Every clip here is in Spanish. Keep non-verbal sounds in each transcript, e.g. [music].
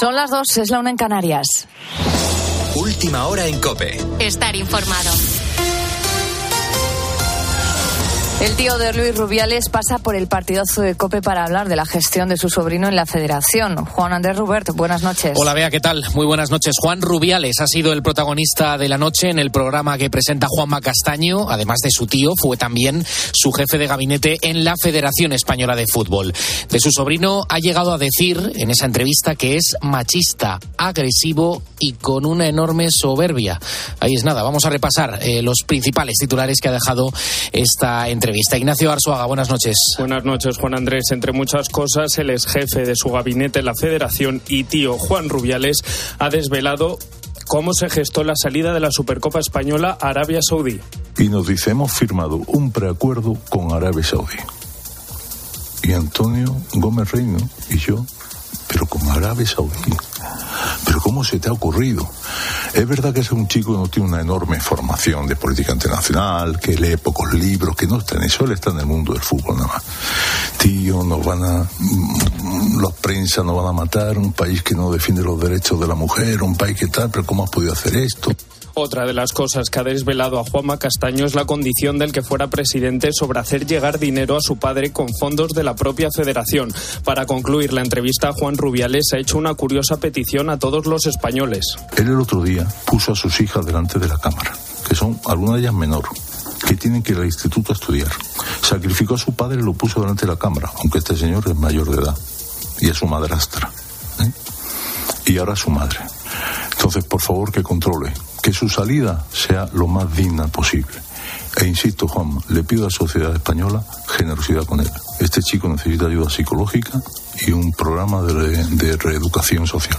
Son las dos, es la una en Canarias. Última hora en Cope. Estar informado. El tío de Luis Rubiales pasa por el partidazo de COPE para hablar de la gestión de su sobrino en la federación. Juan Andrés Rubert, buenas noches. Hola, Bea, ¿qué tal? Muy buenas noches. Juan Rubiales ha sido el protagonista de la noche en el programa que presenta Juanma Castaño. Además de su tío, fue también su jefe de gabinete en la Federación Española de Fútbol. De su sobrino ha llegado a decir en esa entrevista que es machista, agresivo y con una enorme soberbia. Ahí es nada, vamos a repasar eh, los principales titulares que ha dejado esta entrevista. Ignacio Arzuaga, buenas noches. Buenas noches, Juan Andrés. Entre muchas cosas, el ex jefe de su gabinete en la Federación y tío Juan Rubiales ha desvelado cómo se gestó la salida de la Supercopa Española a Arabia Saudí. Y nos dice, hemos firmado un preacuerdo con Arabia Saudí. Y Antonio Gómez Reino y yo, pero con Arabia Saudí. Pero ¿cómo se te ha ocurrido? Es verdad que es un chico que no tiene una enorme formación de política internacional, que lee pocos libros, que no está en eso, él está en el mundo del fútbol nada más. Tío, nos van a, mm, los prensa nos van a matar, un país que no defiende los derechos de la mujer, un país que tal, pero ¿cómo has podido hacer esto? Otra de las cosas que ha desvelado a Juanma Castaño es la condición del que fuera presidente sobre hacer llegar dinero a su padre con fondos de la propia federación. Para concluir la entrevista, Juan Rubiales ha hecho una curiosa petición a todos los españoles. Él el otro día puso a sus hijas delante de la cámara, que son algunas de ellas menor, que tienen que ir al instituto a estudiar. Sacrificó a su padre y lo puso delante de la cámara, aunque este señor es mayor de edad, y es su madrastra. ¿eh? Y ahora su madre. Entonces, por favor, que controle, que su salida sea lo más digna posible. E insisto, Juan, le pido a la sociedad española generosidad con él. Este chico necesita ayuda psicológica y un programa de, re- de reeducación social.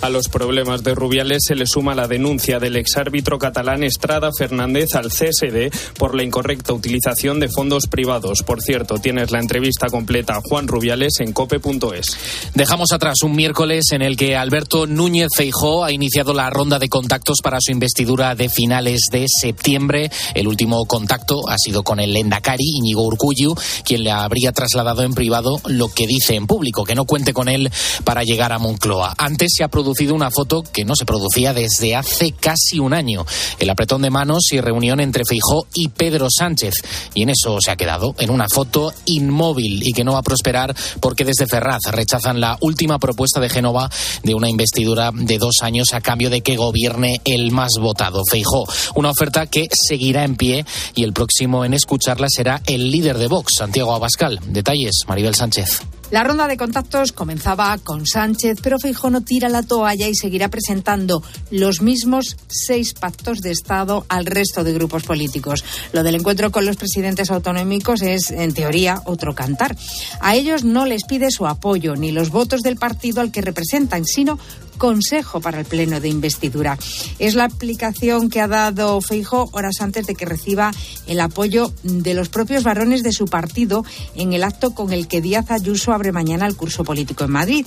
A los problemas de Rubiales se le suma la denuncia del exárbitro catalán Estrada Fernández al CSD por la incorrecta utilización de fondos privados. Por cierto, tienes la entrevista completa a Juan Rubiales en cope.es. Dejamos atrás un miércoles en el que Alberto Núñez Feijó ha iniciado la ronda de contactos para su investidura de finales de septiembre. El último contacto ha sido con el Endacari, Íñigo Urcullu, quien le habría trasladado en privado lo que dice en público, que no cuente con él para llegar a Moncloa. Antes se ha producido una foto que no se producía desde hace casi un año. El apretón de manos y reunión entre Feijó y Pedro Sánchez. Y en eso se ha quedado, en una foto inmóvil y que no va a prosperar porque desde Ferraz rechazan la última propuesta de Génova de una investidura de dos años a cambio de que gobierne el más votado, Feijó. Una oferta que seguirá en pie y el próximo en escucharla será el líder de Vox, Santiago Abascal. Detalles, Maribel Sánchez. La ronda de contactos comenzaba con Sánchez, pero Feijóo no tira la toalla y seguirá presentando los mismos seis pactos de Estado al resto de grupos políticos. Lo del encuentro con los presidentes autonómicos es, en teoría, otro cantar. A ellos no les pide su apoyo ni los votos del partido al que representan, sino consejo para el pleno de investidura. Es la aplicación que ha dado Feijo horas antes de que reciba el apoyo de los propios varones de su partido en el acto con el que Díaz Ayuso abre mañana el curso político en Madrid.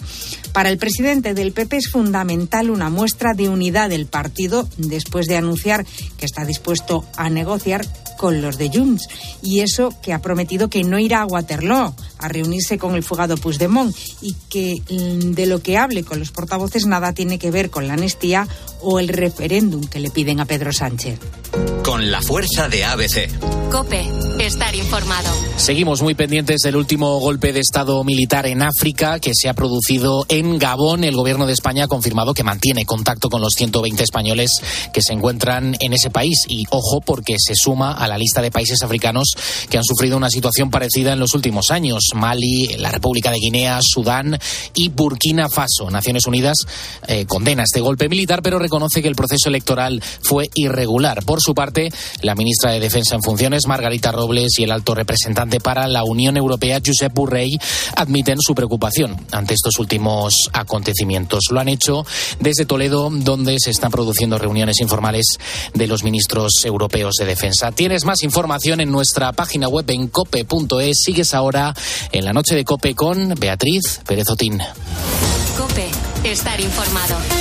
Para el presidente del PP es fundamental una muestra de unidad del partido después de anunciar que está dispuesto a negociar con los de Junts. Y eso que ha prometido que no irá a Waterloo a reunirse con el fugado Puigdemont y que mm, de lo que hable con los portavoces nada tiene que ver con la amnistía o el referéndum que le piden a Pedro Sánchez. Con la fuerza de ABC. Cope, estar informado. Seguimos muy pendientes del último golpe de Estado militar en África que se ha producido en Gabón. El gobierno de España ha confirmado que mantiene contacto con los 120 españoles que se encuentran en ese país. Y ojo, porque se suma a la lista de países africanos que han sufrido una situación parecida en los últimos años. Mali, la República de Guinea, Sudán y Burkina Faso. Naciones Unidas eh, condena este golpe militar, pero reconoce que el proceso electoral fue irregular. Por su parte, la ministra de Defensa en funciones, Margarita Robles, y el alto representante para la Unión Europea, Josep Burrell, admiten su preocupación ante estos últimos acontecimientos. Lo han hecho desde Toledo, donde se están produciendo reuniones informales de los ministros europeos de defensa. Tienes más información en nuestra página web en cope.es. Sigues ahora en la noche de Cope con Beatriz Pérez Otín. Cope, estar informado.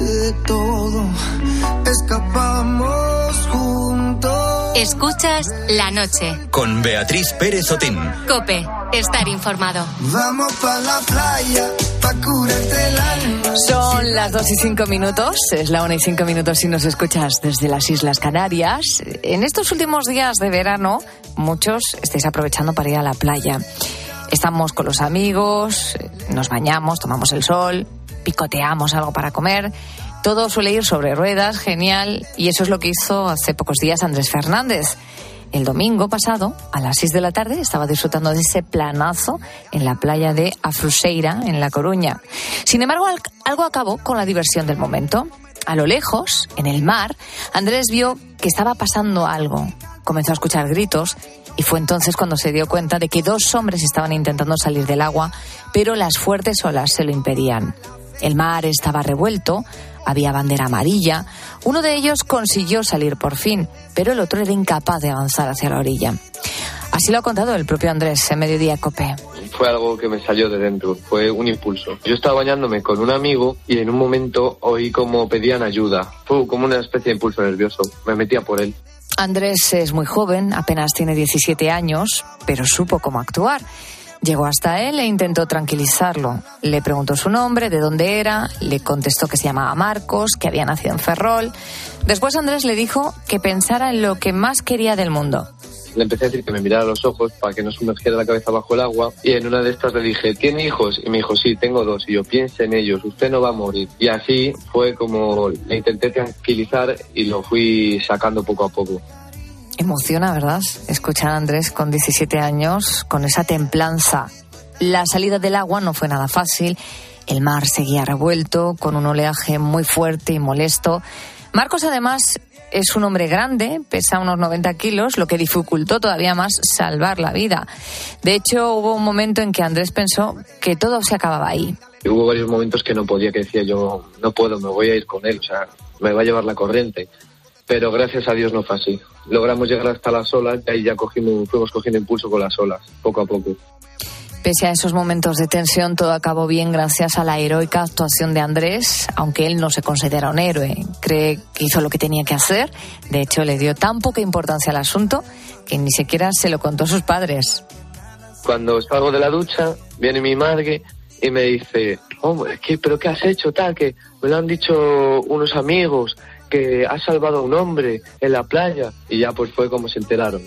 de todo escapamos juntos. Escuchas la noche. Con Beatriz Pérez Otín. Cope, estar informado. Vamos pa' la playa, pa' curarte el alma. Son las 2 y 5 minutos, es la 1 y 5 minutos si nos escuchas desde las Islas Canarias. En estos últimos días de verano, muchos estáis aprovechando para ir a la playa. Estamos con los amigos, nos bañamos, tomamos el sol, picoteamos algo para comer. Todo suele ir sobre ruedas, genial, y eso es lo que hizo hace pocos días Andrés Fernández. El domingo pasado, a las 6 de la tarde, estaba disfrutando de ese planazo en la playa de Afruseira, en La Coruña. Sin embargo, al- algo acabó con la diversión del momento. A lo lejos, en el mar, Andrés vio que estaba pasando algo. Comenzó a escuchar gritos y fue entonces cuando se dio cuenta de que dos hombres estaban intentando salir del agua, pero las fuertes olas se lo impedían. El mar estaba revuelto, había bandera amarilla. Uno de ellos consiguió salir por fin, pero el otro era incapaz de avanzar hacia la orilla. Así lo ha contado el propio Andrés en Mediodía Cope. fue algo que me salió de dentro, fue un impulso. Yo estaba bañándome con un amigo y en un momento oí como pedían ayuda. Fue como una especie de impulso nervioso. Me metía por él. Andrés es muy joven, apenas tiene 17 años, pero supo cómo actuar. Llegó hasta él e intentó tranquilizarlo. Le preguntó su nombre, de dónde era, le contestó que se llamaba Marcos, que había nacido en Ferrol. Después Andrés le dijo que pensara en lo que más quería del mundo. Le empecé a decir que me mirara los ojos para que no sumergiera la cabeza bajo el agua y en una de estas le dije, ¿tiene hijos? Y me dijo, sí, tengo dos. Y yo, piense en ellos, usted no va a morir. Y así fue como le intenté tranquilizar y lo fui sacando poco a poco. Emociona, ¿verdad? Escuchar a Andrés con 17 años, con esa templanza. La salida del agua no fue nada fácil. El mar seguía revuelto, con un oleaje muy fuerte y molesto. Marcos, además, es un hombre grande, pesa unos 90 kilos, lo que dificultó todavía más salvar la vida. De hecho, hubo un momento en que Andrés pensó que todo se acababa ahí. Hubo varios momentos que no podía, que decía yo, no puedo, me voy a ir con él, o sea, me va a llevar la corriente. Pero gracias a Dios no fue así. Logramos llegar hasta las olas y ahí ya cogimos, fuimos cogiendo impulso con las olas, poco a poco. Pese a esos momentos de tensión, todo acabó bien gracias a la heroica actuación de Andrés, aunque él no se considera un héroe. Cree que hizo lo que tenía que hacer. De hecho, le dio tan poca importancia al asunto que ni siquiera se lo contó a sus padres. Cuando salgo de la ducha, viene mi madre y me dice, hombre, ¿qué, ¿pero qué has hecho tal? Que me lo han dicho unos amigos, que has salvado a un hombre en la playa. Y ya pues fue como se enteraron.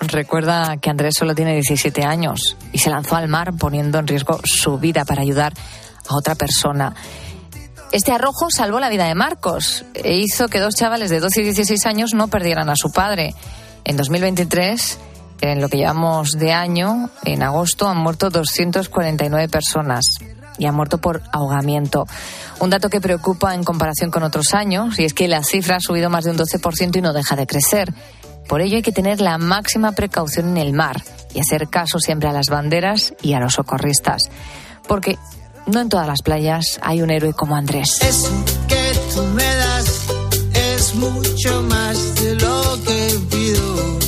Recuerda que Andrés solo tiene 17 años y se lanzó al mar poniendo en riesgo su vida para ayudar a otra persona. Este arrojo salvó la vida de Marcos e hizo que dos chavales de 12 y 16 años no perdieran a su padre. En 2023, en lo que llevamos de año, en agosto han muerto 249 personas y han muerto por ahogamiento. Un dato que preocupa en comparación con otros años y es que la cifra ha subido más de un 12% y no deja de crecer. Por ello hay que tener la máxima precaución en el mar y hacer caso siempre a las banderas y a los socorristas. Porque no en todas las playas hay un héroe como Andrés. Eso que tú me das es mucho más de lo que pido.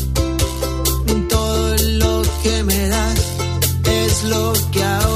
Todo lo que me das es lo que ahora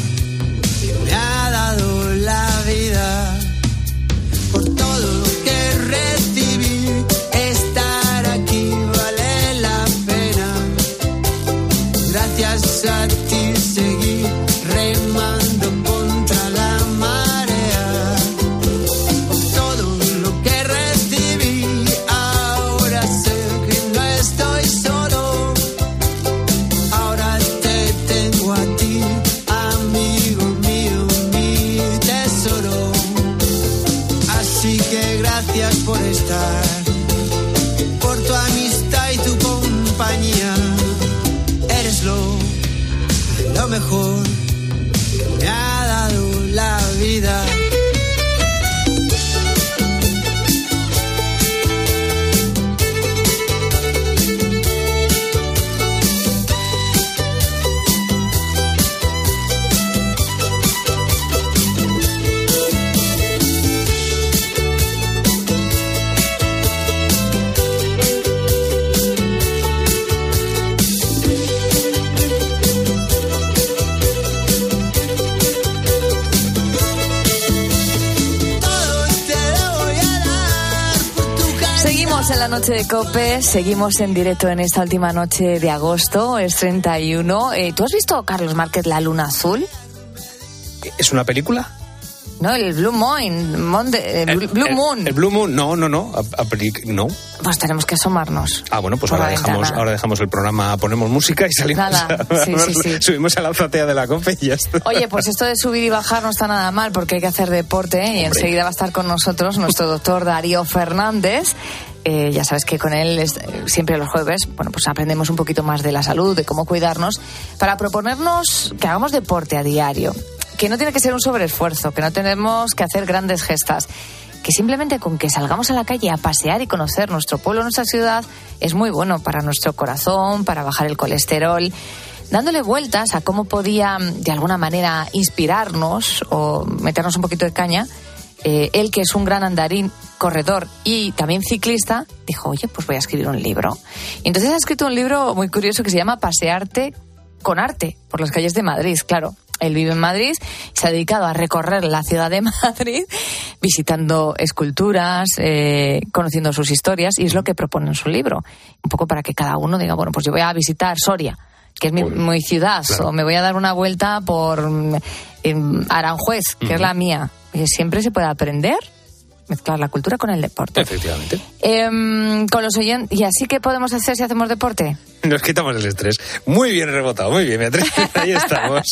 la vida. COPE, seguimos en directo en esta última noche de agosto, es 31. Eh, ¿Tú has visto, Carlos Márquez, La Luna Azul? ¿Es una película? No, el Blue Moon, Mon de- el Blue Moon. El, Blue Moon, no, no, no. a- no. Pues tenemos que asomarnos. Ah, bueno, pues ahora dejamos, ventana. ahora dejamos el programa, ponemos música y salimos. Nada, a- sí, sí, sí. Subimos a la azotea de la cope y ya está. Oye, pues esto de subir y bajar no está nada mal porque hay que hacer deporte ¿eh? y enseguida va a estar con nosotros nuestro doctor Darío Fernández. Eh, ya sabes que con él es- siempre los jueves, bueno, pues aprendemos un poquito más de la salud, de cómo cuidarnos, para proponernos que hagamos deporte a diario, que no tiene que ser un sobreesfuerzo, que no tenemos que hacer grandes gestas, que simplemente con que salgamos a la calle a pasear y conocer nuestro pueblo, nuestra ciudad, es muy bueno para nuestro corazón, para bajar el colesterol dándole vueltas a cómo podía de alguna manera inspirarnos o meternos un poquito de caña, eh, él que es un gran andarín, corredor y también ciclista, dijo, oye, pues voy a escribir un libro. Y entonces ha escrito un libro muy curioso que se llama Pasearte con arte por las calles de Madrid, claro. Él vive en Madrid se ha dedicado a recorrer la ciudad de [laughs] Madrid visitando esculturas, eh, conociendo sus historias y es lo que propone en su libro. Un poco para que cada uno diga, bueno, pues yo voy a visitar Soria, que es mi, mi ciudad, claro. o me voy a dar una vuelta por mm, Aranjuez, que es la mía. Siempre se puede aprender, mezclar la cultura con el deporte. Efectivamente. Em, con los oyentes, ¿y así qué podemos hacer si hacemos deporte? [laughs] Nos quitamos el estrés. Muy bien rebotado, muy bien, Beatriz. [laughs] Ahí estamos.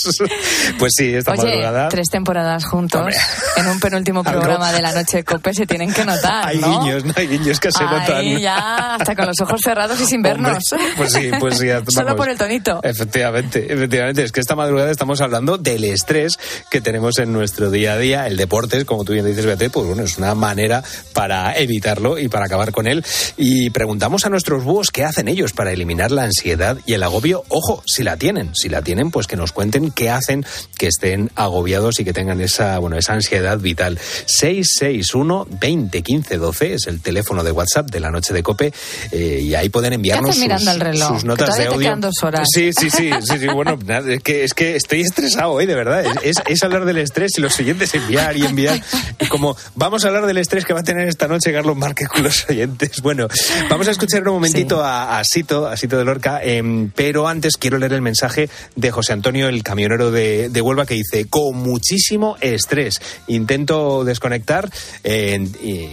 Pues sí, esta Oye, madrugada. tres temporadas juntos Hombre. en un penúltimo [laughs] Algo- programa de la noche de Cope se tienen que notar, Hay ¿no? guiños, ¿no? Hay guiños que se Ahí notan. ya, hasta con los ojos cerrados y sin Hombre, vernos. pues sí, pues sí. Solo por el tonito. Efectivamente, efectivamente. Es que esta madrugada estamos hablando del estrés que tenemos en nuestro día a día. El deporte, como tú bien dices, Beatriz, pues bueno, es una manera para evitarlo y para acabar con él. Y preguntamos a nuestros búhos qué hacen ellos para eliminar la ansiedad y el agobio. Ojo, si la tienen, si la tienen, pues que nos cuenten qué hacen que estén agobiados y que tengan esa, bueno, esa ansiedad vital. 661 20 15 12 es el teléfono de WhatsApp de la noche de Cope eh, y ahí pueden enviarnos sus, el reloj? sus notas de audio. dos horas. Sí, sí, sí, sí, sí, bueno, [laughs] es que, es que estoy estresado hoy, de verdad. Es, es- es hablar del estrés y los siguientes enviar y enviar. Como vamos a hablar del estrés que va a tener esta noche Carlos Márquez con los oyentes. Bueno, vamos a escuchar un momentito a, a Sito, a Sito de Lorca, em, pero antes quiero leer el mensaje de José Antonio, el camionero de, Huelva, que dice, con muchísimo estrés, intento desconectar eh,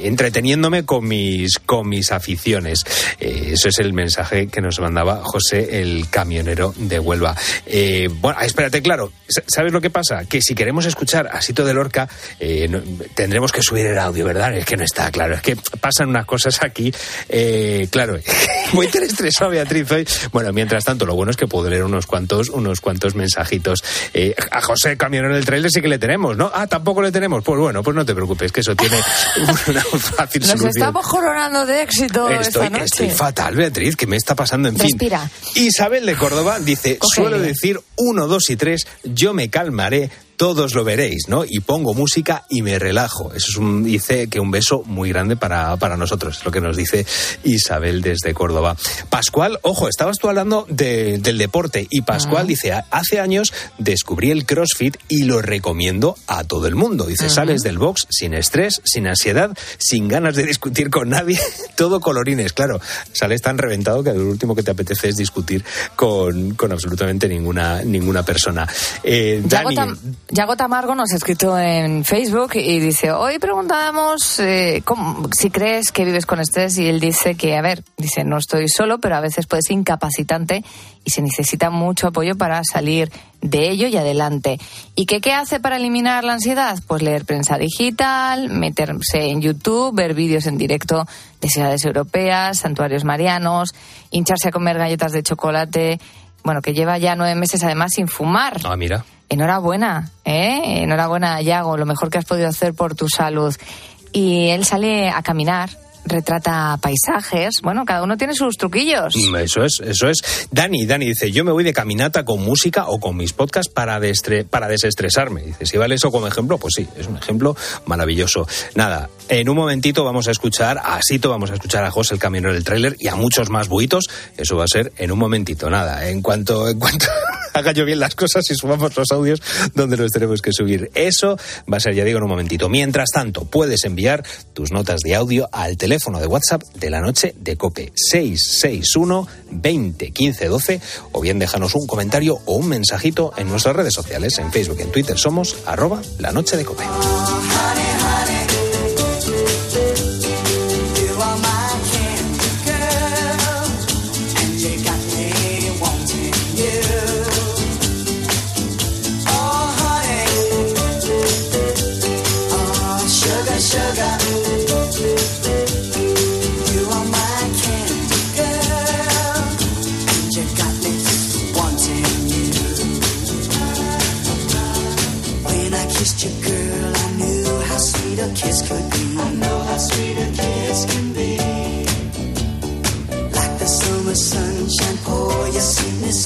entreteniéndome con mis, con mis aficiones. Eh, eso es el mensaje que nos mandaba José, el camionero de Huelva. Eh, bueno, espérate, claro, sa- ¿sabes lo que pasa? Que si queremos escuchar a Sito de Lorca, eh, tendremos que subir el audio, ¿verdad? Es que no está claro, es que pasan unas cosas aquí, eh, claro, [laughs] muy estresado Beatriz hoy. Bueno, mientras tanto, lo bueno es que puedo leer unos cuantos, unos cuantos mensajitos. Eh, a José, camionero del trailer, sí que le tenemos, ¿no? Ah, tampoco le tenemos. Pues bueno, pues no te preocupes, que eso tiene [laughs] una fácil Nos solución. estamos coronando de éxito Estoy, esta noche. estoy fatal, Beatriz, que me está pasando, en fin. Respira. Isabel de Córdoba dice, Coge suelo decir uno, dos y tres, yo me calmaré, todos lo veréis, ¿no? Y pongo música y me relajo. Eso es un, dice que un beso muy grande para, para nosotros, es lo que nos dice Isabel desde Córdoba. Pascual, ojo, estabas tú hablando de- del deporte y Pascual dice, "Ha- hace años descubrí el CrossFit y lo recomiendo a todo el mundo. Dice, sales del box sin estrés, sin ansiedad, sin ganas de discutir con nadie, [laughs] todo colorines. Claro, sales tan reventado que lo último que te apetece es discutir con, con absolutamente ninguna, ninguna persona. Eh, Dani, Yago Tamargo nos ha escrito en Facebook y dice, hoy preguntábamos eh, si crees que vives con estrés y él dice que, a ver, dice, no estoy solo, pero a veces puede ser incapacitante y se necesita mucho apoyo para salir de ello y adelante. ¿Y qué, qué hace para eliminar la ansiedad? Pues leer prensa digital, meterse en YouTube, ver vídeos en directo de ciudades europeas, santuarios marianos, hincharse a comer galletas de chocolate, bueno, que lleva ya nueve meses además sin fumar. Ah, mira. Enhorabuena, ¿eh? Enhorabuena, Yago, lo mejor que has podido hacer por tu salud. Y él sale a caminar retrata paisajes. Bueno, cada uno tiene sus truquillos. Mm, Eso es, eso es. Dani, Dani dice, yo me voy de caminata con música o con mis podcasts para, destre- desestresarme. Dice, si vale eso como ejemplo, pues sí, es un ejemplo maravilloso. Nada, en un momentito vamos a escuchar a Sito, vamos a escuchar a José el camionero del tráiler y a muchos más buitos. Eso va a ser en un momentito. Nada, en cuanto, en cuanto haga yo bien las cosas y subamos los audios donde los tenemos que subir. Eso va a ser, ya digo, en un momentito. Mientras tanto, puedes enviar tus notas de audio al teléfono de WhatsApp de la noche de Cope 661 20 15 12 o bien déjanos un comentario o un mensajito en nuestras redes sociales. En Facebook y en Twitter somos arroba la noche de Cope.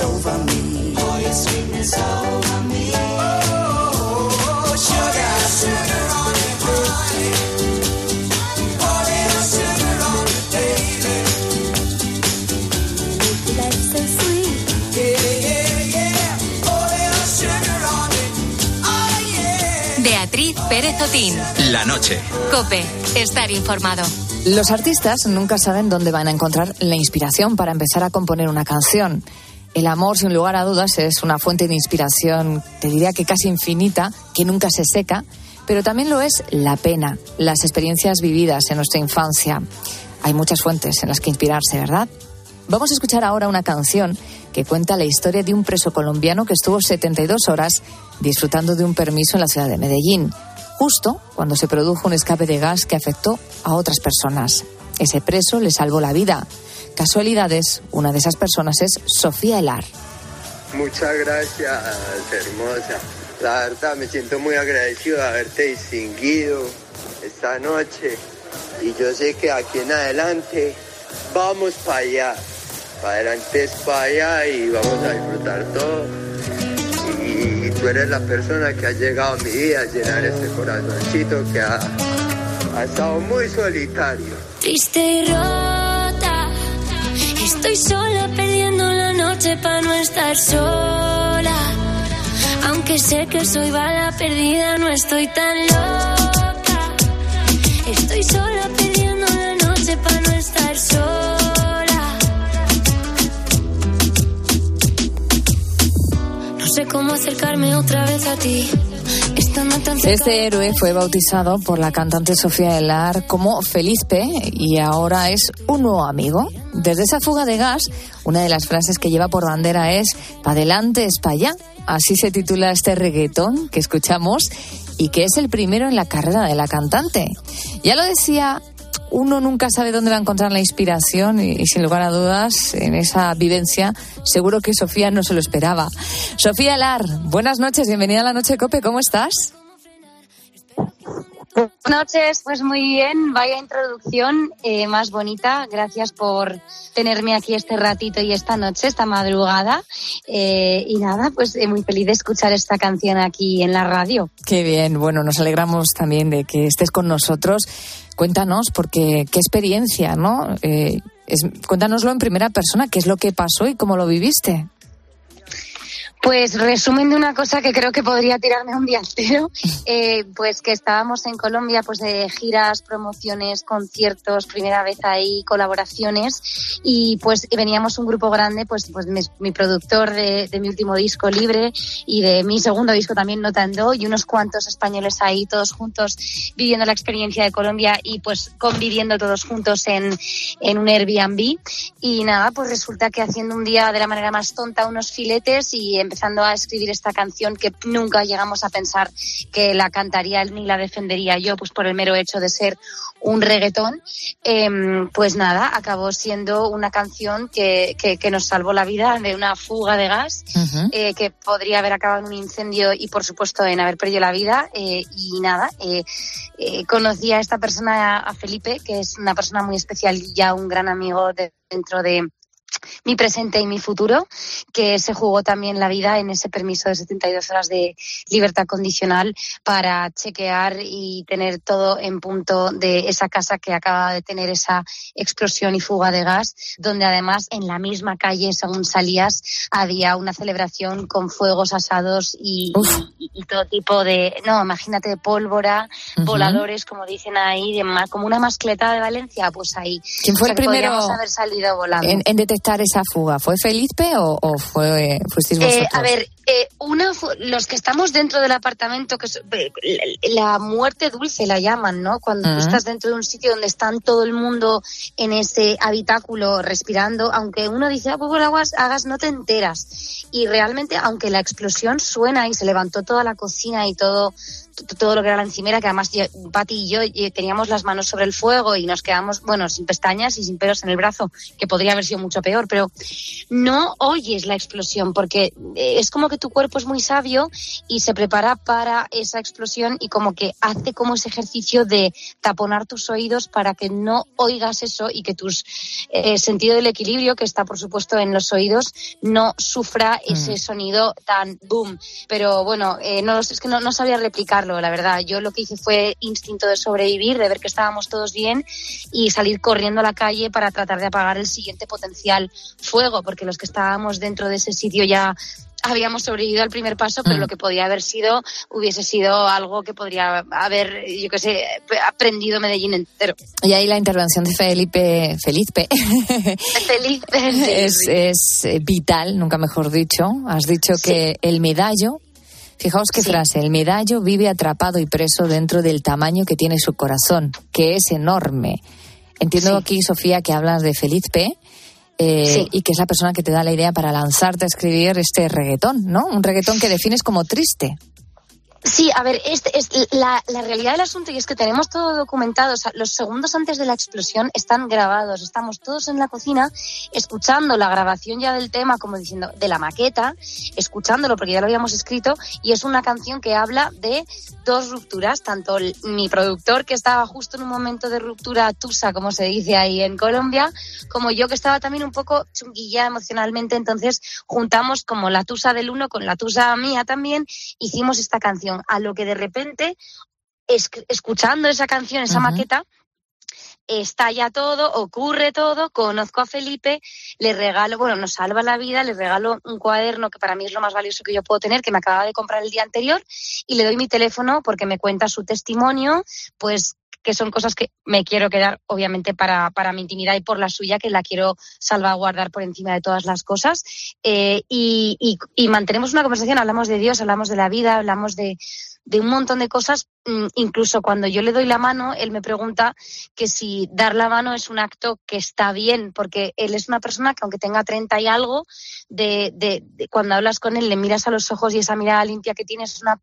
Sweetness over me. Pour your sweetness over me. Oh, sugar, sugar on it, honey. Pour a little sugar on it, baby. Life so sweet. Yeah, yeah, yeah. Pour a little sugar on it. Oh, yeah. Beatriz Pérez Otín. La noche. Cope, estar informado. Los artistas nunca saben dónde van a encontrar la inspiración para empezar a componer una canción. El amor, sin lugar a dudas, es una fuente de inspiración, te diría que casi infinita, que nunca se seca, pero también lo es la pena, las experiencias vividas en nuestra infancia. Hay muchas fuentes en las que inspirarse, ¿verdad? Vamos a escuchar ahora una canción que cuenta la historia de un preso colombiano que estuvo 72 horas disfrutando de un permiso en la ciudad de Medellín, justo cuando se produjo un escape de gas que afectó a otras personas. Ese preso le salvó la vida. Casualidades, una de esas personas es Sofía Elar. Muchas gracias, hermosa. La verdad me siento muy agradecido de haberte distinguido esta noche. Y yo sé que aquí en adelante vamos para allá. Para adelante es para allá y vamos a disfrutar todo. Y, tú eres la persona que ha llegado a mi vida a llenar este corazoncito que ha, ha estado muy solitario. Triste y. Estoy sola perdiendo la noche para no estar sola. Aunque sé que soy bala perdida, no estoy tan loca. Estoy sola perdiendo la noche para no estar sola. No sé cómo acercarme otra vez a ti. Este héroe fue bautizado por la cantante Sofía Elar como Felipe y ahora es un nuevo amigo. Desde esa fuga de gas, una de las frases que lleva por bandera es Pa' adelante es pa' allá. Así se titula este reggaetón que escuchamos y que es el primero en la carrera de la cantante. Ya lo decía, uno nunca sabe dónde va a encontrar la inspiración y, sin lugar a dudas en esa vivencia seguro que Sofía no se lo esperaba. Sofía Elar, buenas noches, bienvenida a la Noche Cope, ¿cómo estás? Buenas noches, pues muy bien, vaya introducción eh, más bonita. Gracias por tenerme aquí este ratito y esta noche, esta madrugada. Eh, y nada, pues eh, muy feliz de escuchar esta canción aquí en la radio. Qué bien, bueno, nos alegramos también de que estés con nosotros. Cuéntanos, porque qué experiencia, ¿no? Eh, es, cuéntanoslo en primera persona, qué es lo que pasó y cómo lo viviste. Pues resumen de una cosa que creo que podría tirarme un día entero, [laughs] eh, pues que estábamos en Colombia, pues de giras, promociones, conciertos, primera vez ahí, colaboraciones, y pues veníamos un grupo grande, pues, pues mi, mi productor de, de, mi último disco libre y de mi segundo disco también Notando, y unos cuantos españoles ahí, todos juntos, viviendo la experiencia de Colombia y pues conviviendo todos juntos en, en un Airbnb. Y nada, pues resulta que haciendo un día de la manera más tonta unos filetes y empezando a escribir esta canción que nunca llegamos a pensar que la cantaría él ni la defendería yo, pues por el mero hecho de ser un reggaetón, em, pues nada, acabó siendo una canción que, que, que nos salvó la vida de una fuga de gas eh, que podría haber acabado en un incendio y por supuesto en haber perdido la vida. Eh, y nada, eh, conocí a esta persona, a Felipe, que es una persona muy especial y ya un gran amigo de- dentro de mi presente y mi futuro, que se jugó también la vida en ese permiso de 72 horas de libertad condicional para chequear y tener todo en punto de esa casa que acaba de tener esa explosión y fuga de gas, donde además en la misma calle, según salías, había una celebración con fuegos asados y, y- y todo tipo de, no, imagínate, pólvora, voladores, como dicen ahí, de como una mascleta de Valencia, pues ahí. ¿Quién fue O sea, el primero haber salido volando. en, en esa fuga? ¿Fue Felipe o, o fue, fuisteis vosotros? Eh, a ver, eh, una los que estamos dentro del apartamento, que es, eh, la, la muerte dulce la llaman, ¿no? Cuando tú estás dentro de un sitio donde están todo el mundo en ese habitáculo respirando, aunque uno dice, ah, pues bueno, hagas, hagas, no te enteras. Y realmente, aunque la explosión suena y se levantó toda la cocina y todo, todo lo que era la encimera, que además yo- Pati y yo eh, teníamos las manos sobre el fuego y nos quedamos, bueno, sin pestañas y sin pelos en el brazo, que podría haber sido mucho peor, pero no oyes la explosión porque es como que tu cuerpo es muy sabio y se prepara para esa explosión y como que hace como ese ejercicio de taponar tus oídos para que no oigas eso y que tus eh, sentido del equilibrio que está por supuesto en los oídos no sufra ese sonido tan boom. Pero bueno eh, no es que no, no sabía replicarlo la verdad. Yo lo que hice fue instinto de sobrevivir de ver que estábamos todos bien y salir corriendo a la calle para tratar de apagar el siguiente potencial fuego porque los que estábamos dentro de ese sitio ya habíamos sobrevivido al primer paso, pero Mm. lo que podía haber sido hubiese sido algo que podría haber, yo qué sé, aprendido Medellín entero. Y ahí la intervención de Felipe, Felipe, Feliz. es, es vital, nunca mejor dicho. Has dicho que el medallo, fijaos qué frase, el medallo vive atrapado y preso dentro del tamaño que tiene su corazón, que es enorme. Entiendo aquí, Sofía, que hablas de Felipe. Eh, Sí. Y que es la persona que te da la idea para lanzarte a escribir este reggaetón, ¿no? Un reggaetón que defines como triste. Sí, a ver, este es la, realidad del asunto y es que tenemos todo documentado. Los segundos antes de la explosión están grabados. Estamos todos en la cocina escuchando la grabación ya del tema, como diciendo, de la maqueta, escuchándolo porque ya lo habíamos escrito. Y es una canción que habla de dos rupturas. Tanto mi productor, que estaba justo en un momento de ruptura tusa, como se dice ahí en Colombia, como yo, que estaba también un poco chunguilla emocionalmente. Entonces juntamos como la tusa del uno con la tusa mía también. Hicimos esta canción. A lo que de repente, es- escuchando esa canción, esa maqueta, estalla todo, ocurre todo, conozco a Felipe, le regalo, bueno, nos salva la vida, le regalo un cuaderno que para mí es lo más valioso que yo puedo tener, que me acababa de comprar el día anterior, y le doy mi teléfono porque me cuenta su testimonio, pues que son cosas que me quiero quedar, obviamente, para, para mi intimidad y por la suya, que la quiero salvaguardar por encima de todas las cosas. Eh, y, y- y mantenemos una conversación, hablamos de Dios, hablamos de la vida, hablamos de, de un montón de cosas. Mm, Incluso cuando yo le doy la mano, él me pregunta que si dar la mano es un acto que está bien, porque él es una persona que aunque tenga 30 y algo, de, de- cuando hablas con él le miras a los ojos y esa mirada limpia que tiene es una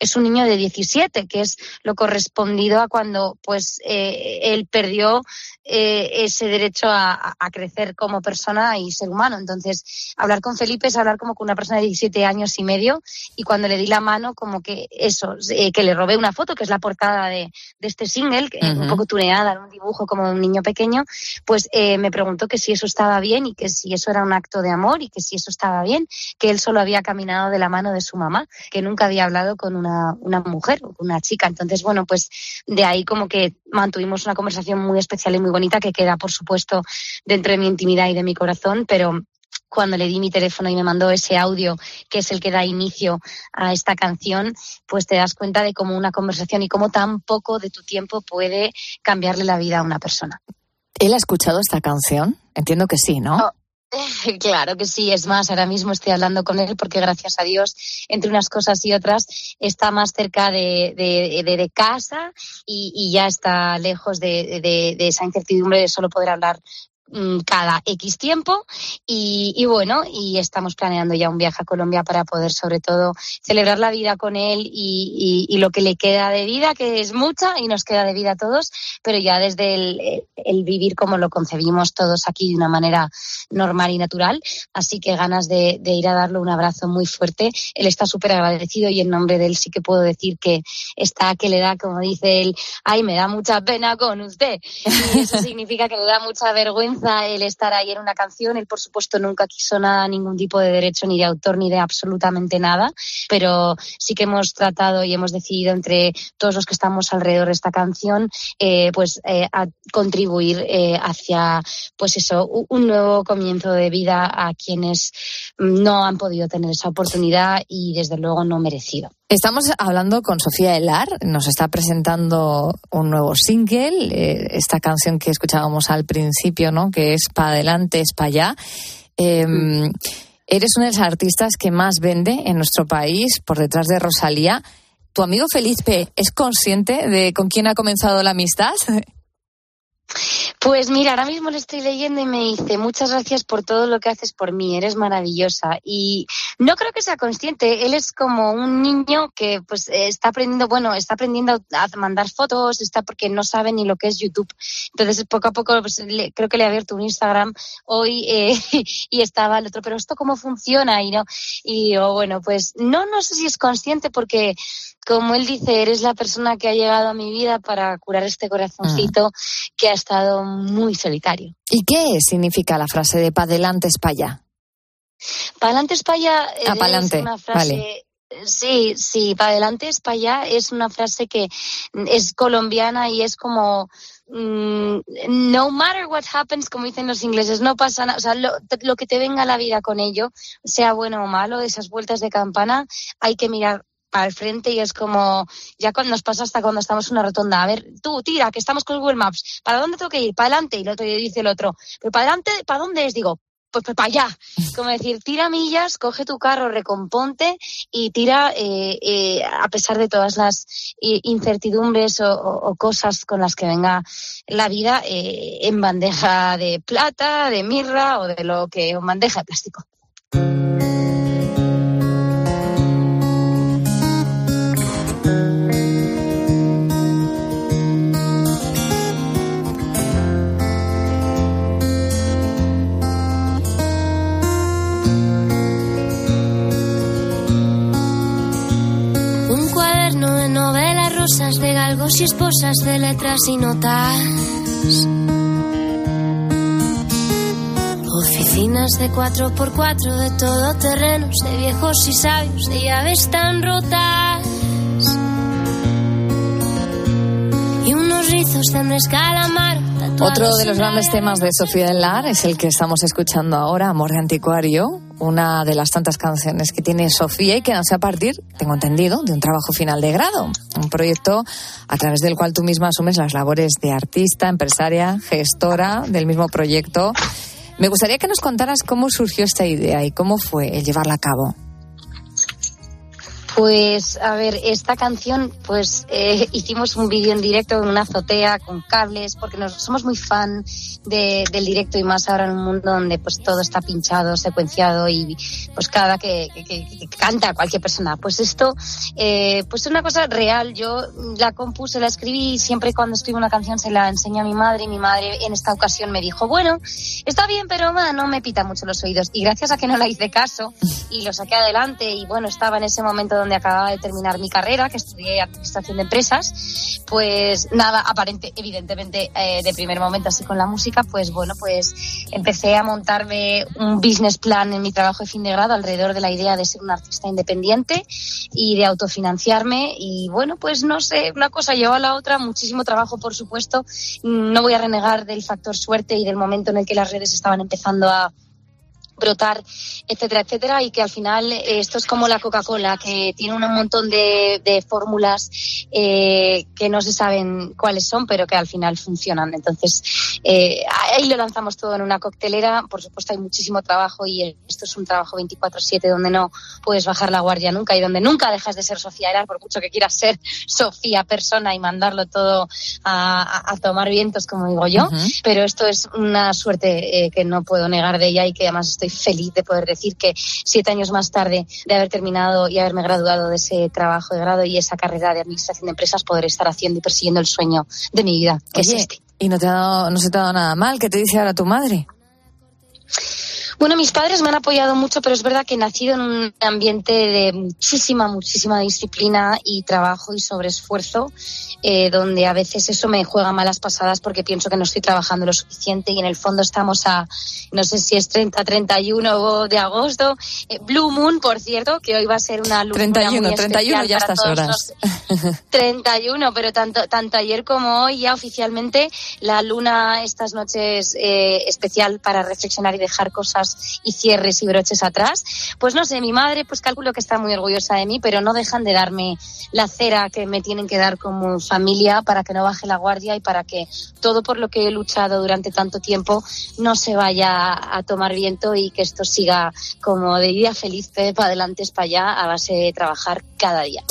es un niño de 17, que es lo correspondido a cuando pues eh, él perdió eh, ese derecho a- a crecer como persona y ser humano. Entonces, hablar con Felipe es hablar como con una persona de 17 años y medio y cuando le di la mano, como que eso, eh, que le robé una foto, que es la portada de, de este single, un poco tuneada, un dibujo como de un niño pequeño, pues eh, me preguntó que si eso estaba bien y que si eso era un acto de amor y que si eso estaba bien, que él solo había caminado de la mano de su mamá, que nunca había hablado con una, una mujer o con una chica. Entonces, bueno, pues de ahí como que mantuvimos una conversación muy especial y muy bonita que queda, por supuesto, dentro de mi intimidad y de mi corazón, pero cuando le di mi teléfono y me mandó ese audio, que es el que da inicio a esta canción, pues te das cuenta de cómo una conversación y cómo tan poco de tu tiempo puede cambiarle la vida a una persona. ¿Él ha escuchado esta canción? Entiendo que sí, ¿no? Oh, [laughs] Claro que sí, es más, ahora mismo estoy hablando con él porque gracias a Dios, entre unas cosas y otras, está más cerca de, de- de- de casa y, y ya está lejos de, esa incertidumbre de solo poder hablar cada X tiempo y, bueno, y estamos planeando ya un viaje a Colombia para poder sobre todo celebrar la vida con él y lo que le queda de vida, que es mucha y nos queda de vida a todos, pero ya desde el, el vivir como lo concebimos todos aquí de una manera normal y natural. Así que ganas de, de ir a darle un abrazo muy fuerte. Él está súper agradecido y en nombre de él sí que puedo decir que está que le da, como dice él, ay, me da mucha pena con usted. Y eso [laughs] significa que le da mucha vergüenza el estar ahí en una canción. Él, por supuesto, nunca quiso nada, ningún tipo de derecho ni de autor ni de absolutamente nada, pero sí que hemos tratado y hemos decidido entre todos los que estamos alrededor de esta canción, eh, pues eh, a contribuir eh, hacia, pues eso, un nuevo comienzo de vida a quienes no han podido tener esa oportunidad y desde luego no merecido. Estamos hablando con Sofía Elar, nos está presentando un nuevo single, eh, esta canción que escuchábamos al principio, ¿no? Que es Pa' adelante, es pa' allá. Eh, Eres una de las artistas que más vende en nuestro país, por detrás de Rosalía. ¿Tu amigo Felipe es consciente de con quién ha comenzado la amistad? [laughs] Pues mira, ahora mismo le estoy leyendo y me dice, muchas gracias por todo lo que haces por mí, eres maravillosa. Y no creo que sea consciente, él es como un niño que pues eh, está aprendiendo, bueno, está aprendiendo a mandar fotos, está porque no sabe ni lo que es YouTube. Entonces poco a poco pues, le- creo que le he abierto un Instagram hoy eh, [laughs] y estaba el otro, pero esto cómo funciona y no. Y digo, bueno, pues no, no sé si es consciente porque como él dice, eres la persona que ha llegado a mi vida para curar este corazoncito que ha estado muy solitario. ¿Y qué significa la frase de Pa' adelante, es pa' allá? Para adelante es para allá. Es pa'lante, una frase. vale. Sí, sí, para adelante es para allá. Es una frase que es colombiana y es como. mm, no matter what happens, como dicen los ingleses, no pasa nada. O sea, lo, lo que te venga a la vida con ello, sea bueno o malo, esas vueltas de campana, hay que mirar para el frente y es como, ya cuando nos pasa hasta cuando estamos en una rotonda, a ver, tú tira, que estamos con Google Maps, ¿para dónde tengo que ir? Para adelante, y el otro dice el otro, pero para adelante, ¿para dónde es? Digo, pues, para allá. [laughs] Como decir, tira millas, coge tu carro, recomponte y tira eh, eh, a pesar de todas las eh, incertidumbres o, o- o cosas con las que venga la vida eh, en bandeja de plata, de mirra o de lo que, o en bandeja de plástico. Novelas rosas, de galgos y esposas, de letras y notas. Oficinas de 4x4, de todoterrenos, de viejos y sabios, de llaves tan rotas. Y unos rizos de Calamaro. Otro de los grandes temas de Sofía Delar es el que estamos escuchando ahora, Amor de Anticuario, una de las tantas canciones que tiene Sofía y que nace a partir, tengo entendido, de un trabajo final de grado, un proyecto a través del cual tú misma asumes las labores de artista, empresaria, gestora del mismo proyecto. Me gustaría que nos contaras cómo surgió esta idea y cómo fue el llevarla a cabo. Pues, a ver, esta canción, pues eh, [laughs] hicimos un vídeo en directo en una azotea con cables, porque nos, somos muy fan de- del directo y más ahora en un mundo donde pues todo está pinchado, secuenciado y pues cada que, que- que- que canta cualquier persona. Pues esto, eh, pues es una cosa real. Yo la compuse, la escribí y siempre cuando escribo una canción se la enseño a mi madre y mi madre en esta ocasión me dijo, bueno, está bien, pero ma, no me pita mucho los oídos. Y gracias a que no la hice caso y lo saqué adelante y bueno, estaba en ese momento donde acababa de terminar mi carrera, que estudié administración de empresas, pues nada, aparente, evidentemente eh, de primer momento así con la música, pues bueno, pues empecé a montarme un business plan en mi trabajo de fin de grado alrededor de la idea de ser un artista independiente y de autofinanciarme y bueno, pues no sé, una cosa llevó a la otra, muchísimo trabajo por supuesto, no voy a renegar del factor suerte y del momento en el que las redes estaban empezando a brotar, etcétera, etcétera, y que al final eh, esto es como la Coca-Cola, que tiene un montón de, de fórmulas eh, que no se saben cuáles son, pero que al final funcionan. Entonces, eh, ahí lo lanzamos todo en una coctelera. Por supuesto, hay muchísimo trabajo y esto es un trabajo 24-7 donde no puedes bajar la guardia nunca y donde nunca dejas de ser Sofía Erar, por mucho que quieras ser [laughs] Sofía persona y mandarlo todo a, a- a tomar vientos, como digo yo. Pero esto es una suerte eh, que no puedo negar de ella y que además estoy feliz de poder decir que siete años más tarde de haber terminado y haberme graduado de ese trabajo de grado y esa carrera de administración de empresas, poder estar haciendo y persiguiendo el sueño de mi vida, que es Oye, este. ¿y no, te ha dado, no se te ha dado nada mal? ¿Qué te dice ahora tu madre? Bueno, mis padres me han apoyado mucho, pero es verdad que he nacido en un ambiente de muchísima, muchísima disciplina y trabajo y sobreesfuerzo, eh, donde a veces eso me juega malas pasadas porque pienso que no estoy trabajando lo suficiente y en el fondo estamos a, no sé si es 30, 31 de agosto. Eh, Blue Moon, por cierto, que hoy va a ser una luna 31, muy 31 especial ya estas horas. los- [laughs] 31, pero tanto, tanto ayer como hoy ya oficialmente la luna estas noches eh, especial para reflexionar y dejar cosas y cierres y broches atrás. Pues no sé, mi madre pues calculo que está muy orgullosa de mí, pero no dejan de darme la cera que me tienen que dar como familia para que no baje la guardia y para que todo por lo que he luchado durante tanto tiempo no se vaya a tomar viento y que esto siga como de día feliz, para adelante, para allá, a base de trabajar cada día.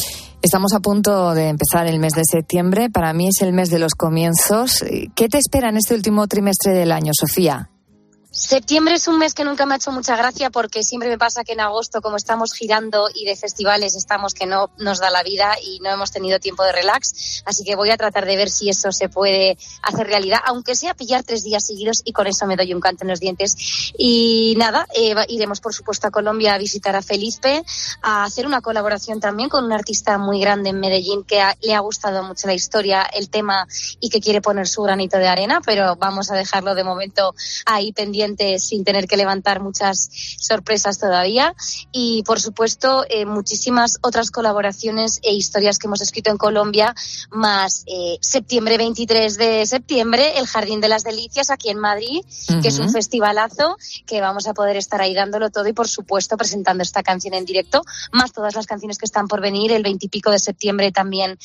Estamos a punto de empezar el mes de septiembre. Para mí es el mes de los comienzos. ¿Qué te espera en este último trimestre del año, Sofía? Septiembre es un mes que nunca me ha hecho mucha gracia porque siempre me pasa que en agosto, como estamos girando y de festivales estamos que no nos da la vida y no hemos tenido tiempo de relax. Así que voy a tratar de ver si eso se puede hacer realidad, aunque sea pillar tres días seguidos y con eso me doy un canto en los dientes. Y nada, eh, iremos por supuesto a Colombia a visitar a Felipe, a hacer una colaboración también con un artista muy grande en Medellín que le ha gustado mucho la historia, el tema y que quiere poner su granito de arena, pero vamos a dejarlo de momento ahí pendiente sin tener que levantar muchas sorpresas todavía. Y por supuesto, eh, muchísimas otras colaboraciones e historias que hemos escrito en Colombia, más eh, septiembre 23 de septiembre, el Jardín de las Delicias aquí en Madrid, que es un festivalazo que vamos a poder estar ahí dándolo todo y por supuesto presentando esta canción en directo, más todas las canciones que están por venir. El 20 y pico de septiembre también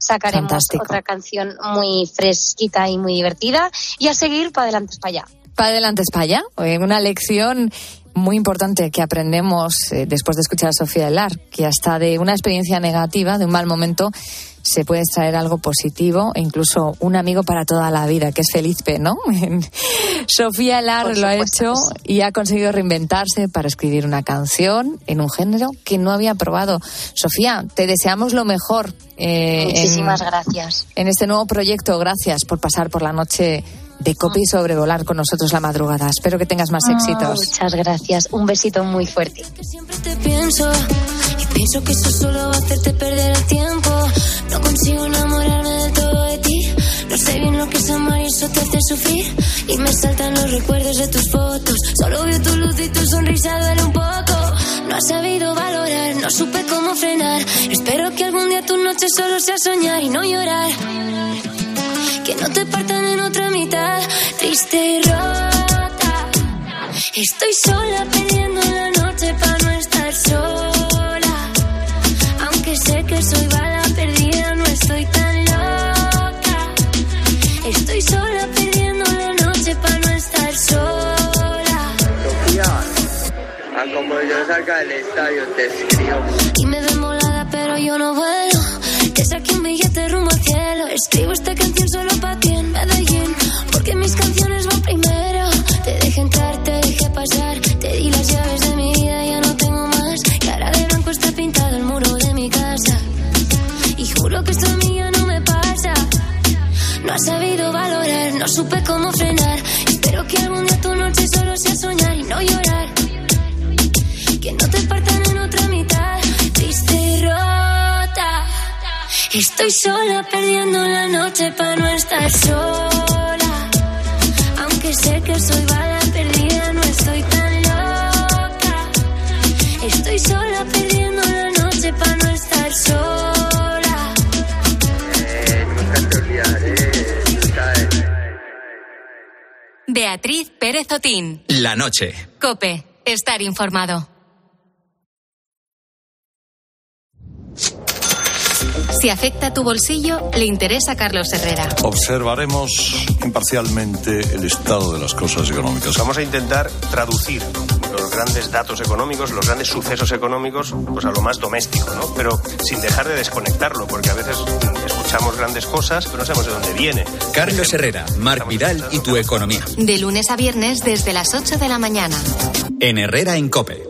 sacaremos Fantástico. otra canción muy fresquita y muy divertida y a seguir para adelante para allá. Para adelante, España. Una lección muy importante que aprendemos eh, después de escuchar a Sofía Elar, que hasta de una experiencia negativa, de un mal momento, se puede extraer algo positivo e incluso un amigo para toda la vida, que es Felipe, ¿no? [laughs] Sofía Elar lo ha hecho y ha conseguido reinventarse para escribir una canción en un género que no había probado. Sofía, te deseamos lo mejor. eh, Muchísimas en- gracias. en este nuevo proyecto. Gracias por pasar por la noche de Copi sobrevolar con nosotros la madrugada. Espero que tengas más éxitos. Muchas gracias. Un besito muy fuerte. te pienso y pienso que eso solo va a hacerte perder el tiempo. No consigo enamorarme del todo de ti. No sé bien lo que es amar y eso te hace sufrir. Y me saltan los recuerdos de tus fotos. Solo veo tu luz y tu sonrisa duele un poco. No has sabido valorar, no supe cómo frenar. Espero que algún día tu noche solo sea soñar y no llorar. Que no te partan en otra mitad, triste y rota. Estoy sola pidiendo la noche salga del estadio te escribo. Y me ven volada, pero yo no vuelo. Te saqué un billete rumbo al cielo. Escribo esta canción solo para ti en Medellín. Porque mis canciones van primero. Te dejé entrar, te dejé pasar. Te di las llaves de mi vida, ya no tengo más. Y ahora de blanco está pintado el muro de mi casa. Y juro que esto a mí ya no me pasa. No has sabido valorar, no supe cómo frenar. Espero que algún día tu noche solo sea soñar y no llorar. Que no te partan en otra mitad, triste y rota. Estoy sola perdiendo la noche para no estar sola. Aunque sé que soy bala perdida, no estoy tan loca. Estoy sola perdiendo la noche para no estar sola. Eh, nunca te olvidaré, tú sabes. Beatriz Pérez Otín. La noche. Cope. estar informado. Si afecta tu bolsillo, le interesa a Carlos Herrera. Observaremos imparcialmente el estado de las cosas económicas. Vamos a intentar traducir los grandes datos económicos, los grandes sucesos económicos, pues a lo más doméstico, ¿no? Pero sin dejar de desconectarlo, porque a veces escuchamos grandes cosas, pero no sabemos de dónde viene. Carlos Herrera, Marc Vidal y tu economía. De lunes a viernes desde las 8 de la mañana. En Herrera en Cope.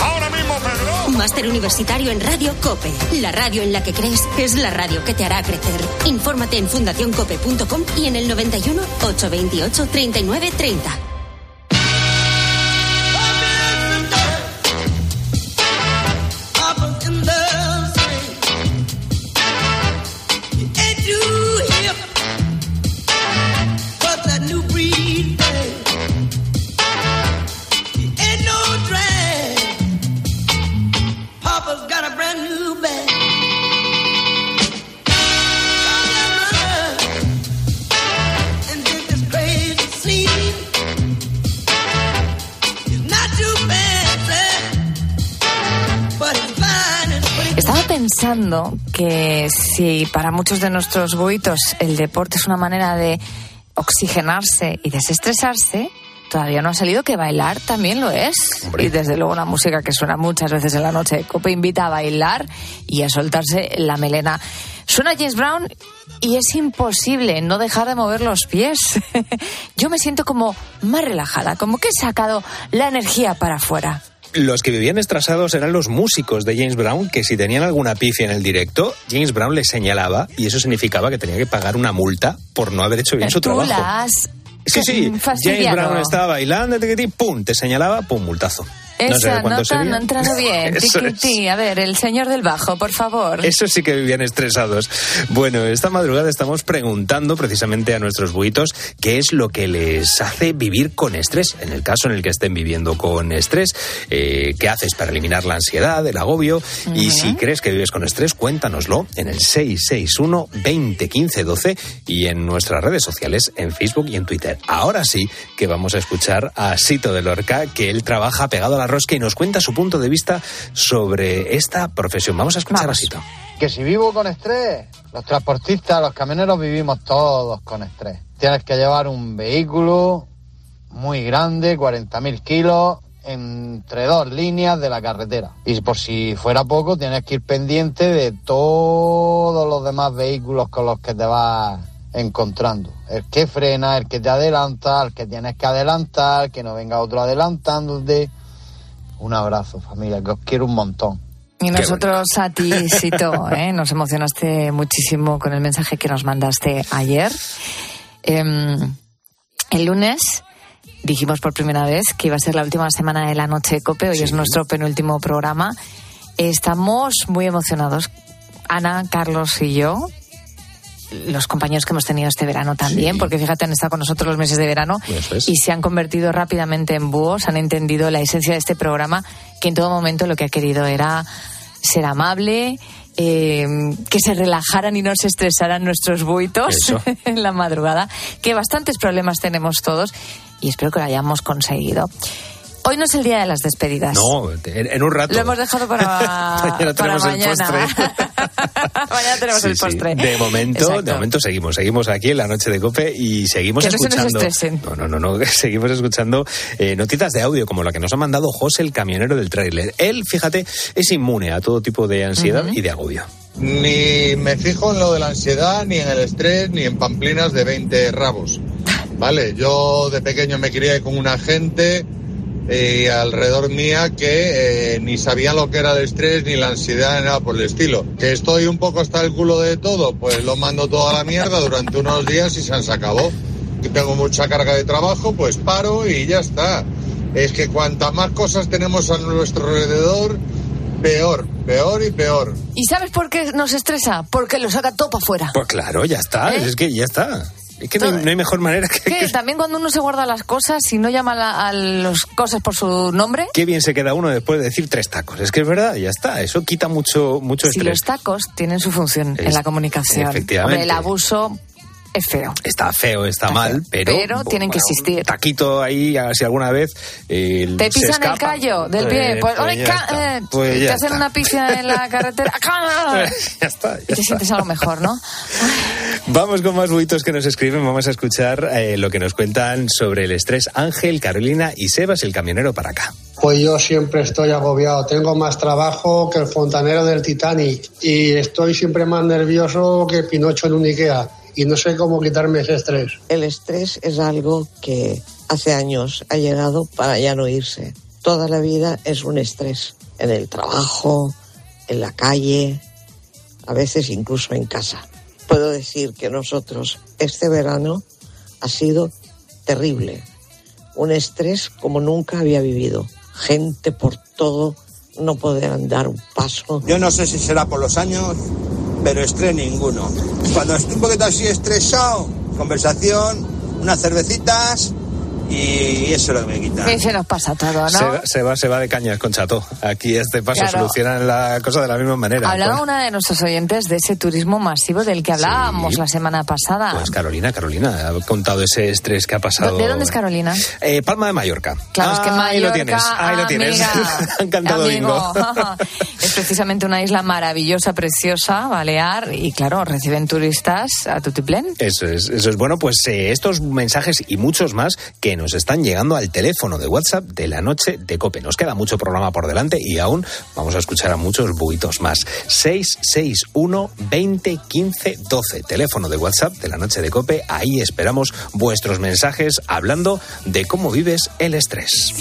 ahora mismo, Pedro? Máster Universitario en Radio COPE. La radio en la que crees es la radio que te hará crecer. Infórmate en fundacioncope.com y en el 91 828 39 pensando que si para muchos de nuestros buitos el deporte es una manera de oxigenarse y desestresarse, todavía no ha salido que bailar también lo es. Y desde luego una música que suena muchas veces en la noche. Cope invita a bailar y a soltarse la melena. Suena James Brown y es imposible no dejar de mover los pies. [laughs] Yo me siento como más relajada, como que he sacado la energía para afuera. Los que vivían estrasados eran los músicos de James Brown, que si tenían alguna pifia en el directo, James Brown les señalaba y eso significaba que tenía que pagar una multa por no haber hecho bien su trabajo. Sí, James. Brown estaba bailando, pum, te señalaba, pum, multazo. No Esa cuánto nota no ha entrado bien. [laughs] Tiquití. A ver, el señor del bajo, por favor. Eso sí que vivían estresados. Bueno, esta madrugada estamos preguntando precisamente a nuestros buitos qué es lo que les hace vivir con estrés. En el caso en el que estén viviendo con estrés, eh, ¿qué haces para eliminar la ansiedad, el agobio? Y si crees que vives con estrés, cuéntanoslo en el 661 20 15 12 y en nuestras redes sociales, en Facebook y en Twitter. Ahora sí que vamos a escuchar a Sito de Lorca, que él trabaja pegado a la rosca y nos cuenta su punto de vista sobre esta profesión. Vamos a escuchar a Sito. Que si vivo con estrés, los transportistas, los camioneros vivimos todos con estrés. Tienes que llevar un vehículo muy grande, 40.000 kilos, entre dos líneas de la carretera. Y por si fuera poco, tienes que ir pendiente de todos los demás vehículos con los que te vas encontrando. El que frena, el que te adelanta, el que tienes que adelantar, que no venga otro adelantándote. Un abrazo, familia, que os quiero un montón. Y nosotros a ti, [laughs] Sito, ¿eh? nos emocionaste muchísimo con el mensaje que nos mandaste ayer. Em, el lunes dijimos por primera vez que iba a ser la última semana de la noche de COPE, hoy es nuestro penúltimo programa. Estamos muy emocionados, Ana, Carlos y yo, los compañeros que hemos tenido este verano también, porque fíjate, han estado con nosotros los meses de verano es. y se han convertido rápidamente en búhos, han entendido la esencia de este programa, que en todo momento lo que ha querido era ser amable, eh, que se relajaran y no se estresaran nuestros buitos Eso. [laughs] en la madrugada, que bastantes problemas tenemos todos y espero que lo hayamos conseguido. Hoy no es el día de las despedidas. No, en, en un rato. Lo hemos dejado para, [laughs] Mañana para tenemos el mañana. postre. [laughs] mañana tenemos Sí, el sí. postre. De momento, Exacto. de momento seguimos, seguimos aquí en la noche de cope y seguimos Que no se nos escuchando. estresen. no, no, no, no, [laughs] seguimos escuchando eh, notitas de audio como la que nos ha mandado José el camionero del tráiler. Él, fíjate, es inmune a todo tipo de ansiedad y de agobio. Ni me fijo en lo de la ansiedad, ni en el estrés, ni en pamplinas de 20 rabos. Vale, yo de pequeño me crié con una gente eh, alrededor mía que eh, ni sabía lo que era el estrés, ni la ansiedad, ni nada por el estilo. Que estoy un poco hasta el culo de todo, pues lo mando toda la mierda durante unos días y se han acabó. Que tengo mucha carga de trabajo, pues paro y ya está. Es que cuantas más cosas tenemos a nuestro alrededor, peor, peor y peor. ¿Y sabes por qué nos estresa? Porque lo saca todo para afuera. Pues claro, ya está, ¿Eh? es que ya está. Es que no hay, no hay mejor manera que, Que también cuando uno se guarda las cosas y no llama la- a las cosas por su nombre, Qué bien se queda uno después de decir tres tacos. Es que es verdad, ya está. Eso quita mucho, mucho si estrés. los tacos tienen su función en Es- la comunicación. efectivamente. Hombre, el abuso es feo. Está feo, está, mal, pero. Pero tienen que existir. Un taquito ahí, a ver si alguna vez. eh, Te se pisan el callo del pie. Eh, Pues, pues ¡ay, ya eh! Pues te hacen está. una pifia en la [laughs] carretera. [laughs] Ya está, ya Y te está. sientes algo mejor, ¿no? [laughs] Vamos con más buitos que nos escriben. Vamos a escuchar eh, lo que nos cuentan sobre el estrés Ángel, Carolina y Sebas, el camionero para acá. Pues yo siempre estoy agobiado. Tengo más trabajo que el fontanero del Titanic y estoy siempre más nervioso que Pinocho en un Ikea y no sé cómo quitarme ese estrés. El estrés es algo que hace años ha llegado para ya no irse. Toda la vida es un estrés. En el trabajo, en la calle, a veces incluso en casa. Puedo decir que nosotros este verano ha sido terrible. Un estrés como nunca había vivido. Gente por todo, no poder andar un paso. Yo no sé si será por los años, pero estrés ninguno. Cuando estoy un poquito así estresado, conversación, unas cervecitas y eso es lo que me quita. Que se nos pasa todo, ¿no? Se, va- se va, se va de cañas con Chato. Aquí a este paso Claro. solucionan la cosa de la misma manera. Hablaba Pues- una de nuestros oyentes de ese turismo masivo del que hablábamos la semana pasada. Pues Carolina, Carolina, ha contado ese estrés que ha pasado. ¿De dónde es Carolina? Eh, Palma de Mallorca. Claro, es que Ah, ahí Mallorca, lo tienes, ahí lo tienes. amiga, [laughs] Han cantado amigo. bingo. [laughs] es precisamente una isla maravillosa, preciosa, Balear, y claro, reciben turistas a tutiplén. Eso es, eso es bueno, pues eh, estos mensajes y muchos más que nos están llegando al teléfono de WhatsApp de la noche de Cope. Nos queda mucho programa por delante y aún vamos a escuchar a muchos buitos más. 661 20 15 12, teléfono de WhatsApp de la noche de Cope. Ahí esperamos vuestros mensajes hablando de cómo vives el estrés.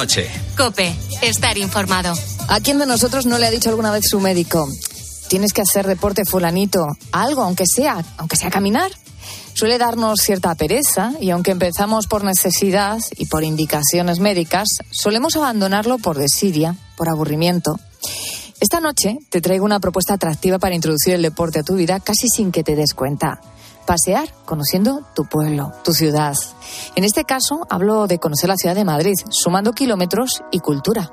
Noche. Cope. Estar informado. ¿A quién de nosotros no le ha dicho alguna vez su médico? Tienes que hacer deporte fulanito, algo, aunque sea, aunque sea caminar. Suele darnos cierta pereza y aunque empezamos por necesidad y por indicaciones médicas, solemos abandonarlo por desidia, por aburrimiento. Esta noche te traigo una propuesta atractiva para introducir el deporte a tu vida casi sin que te des cuenta. Pasear conociendo tu pueblo, tu ciudad. En este caso hablo de conocer la ciudad de Madrid, sumando kilómetros y cultura.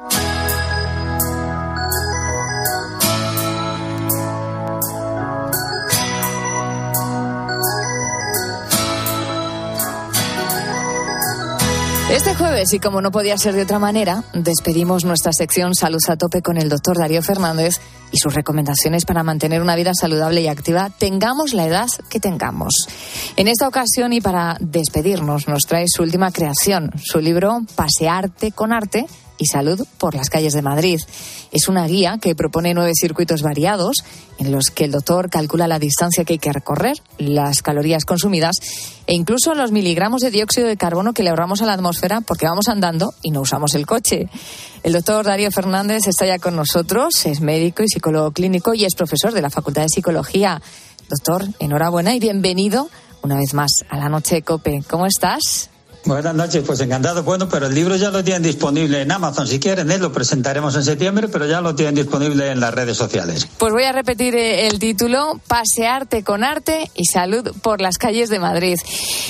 Este jueves, y como no podía ser de otra manera, despedimos nuestra sección Salud a tope con el doctor Darío Fernández y sus recomendaciones para mantener una vida saludable y activa, tengamos la edad que tengamos. En esta ocasión y para despedirnos, nos trae su última creación, su libro Pasearte con arte y salud por las calles de Madrid. Es una guía que propone nueve circuitos variados en los que el doctor calcula la distancia que hay que recorrer, las calorías consumidas e incluso los miligramos de dióxido de carbono que le ahorramos a la atmósfera porque vamos andando y no usamos el coche. El doctor Darío Fernández está ya con nosotros, es médico y psicólogo clínico y es profesor de la Facultad de Psicología. Doctor, enhorabuena y bienvenido una vez más a la noche COPE. ¿Cómo estás? Buenas noches, pues encantado. Bueno, pero el libro ya lo tienen disponible en Amazon. Si quieren, ¿eh? lo presentaremos en septiembre, pero ya lo tienen disponible en las redes sociales. Pues voy a repetir eh, el título, Pasearte con arte y salud por las calles de Madrid.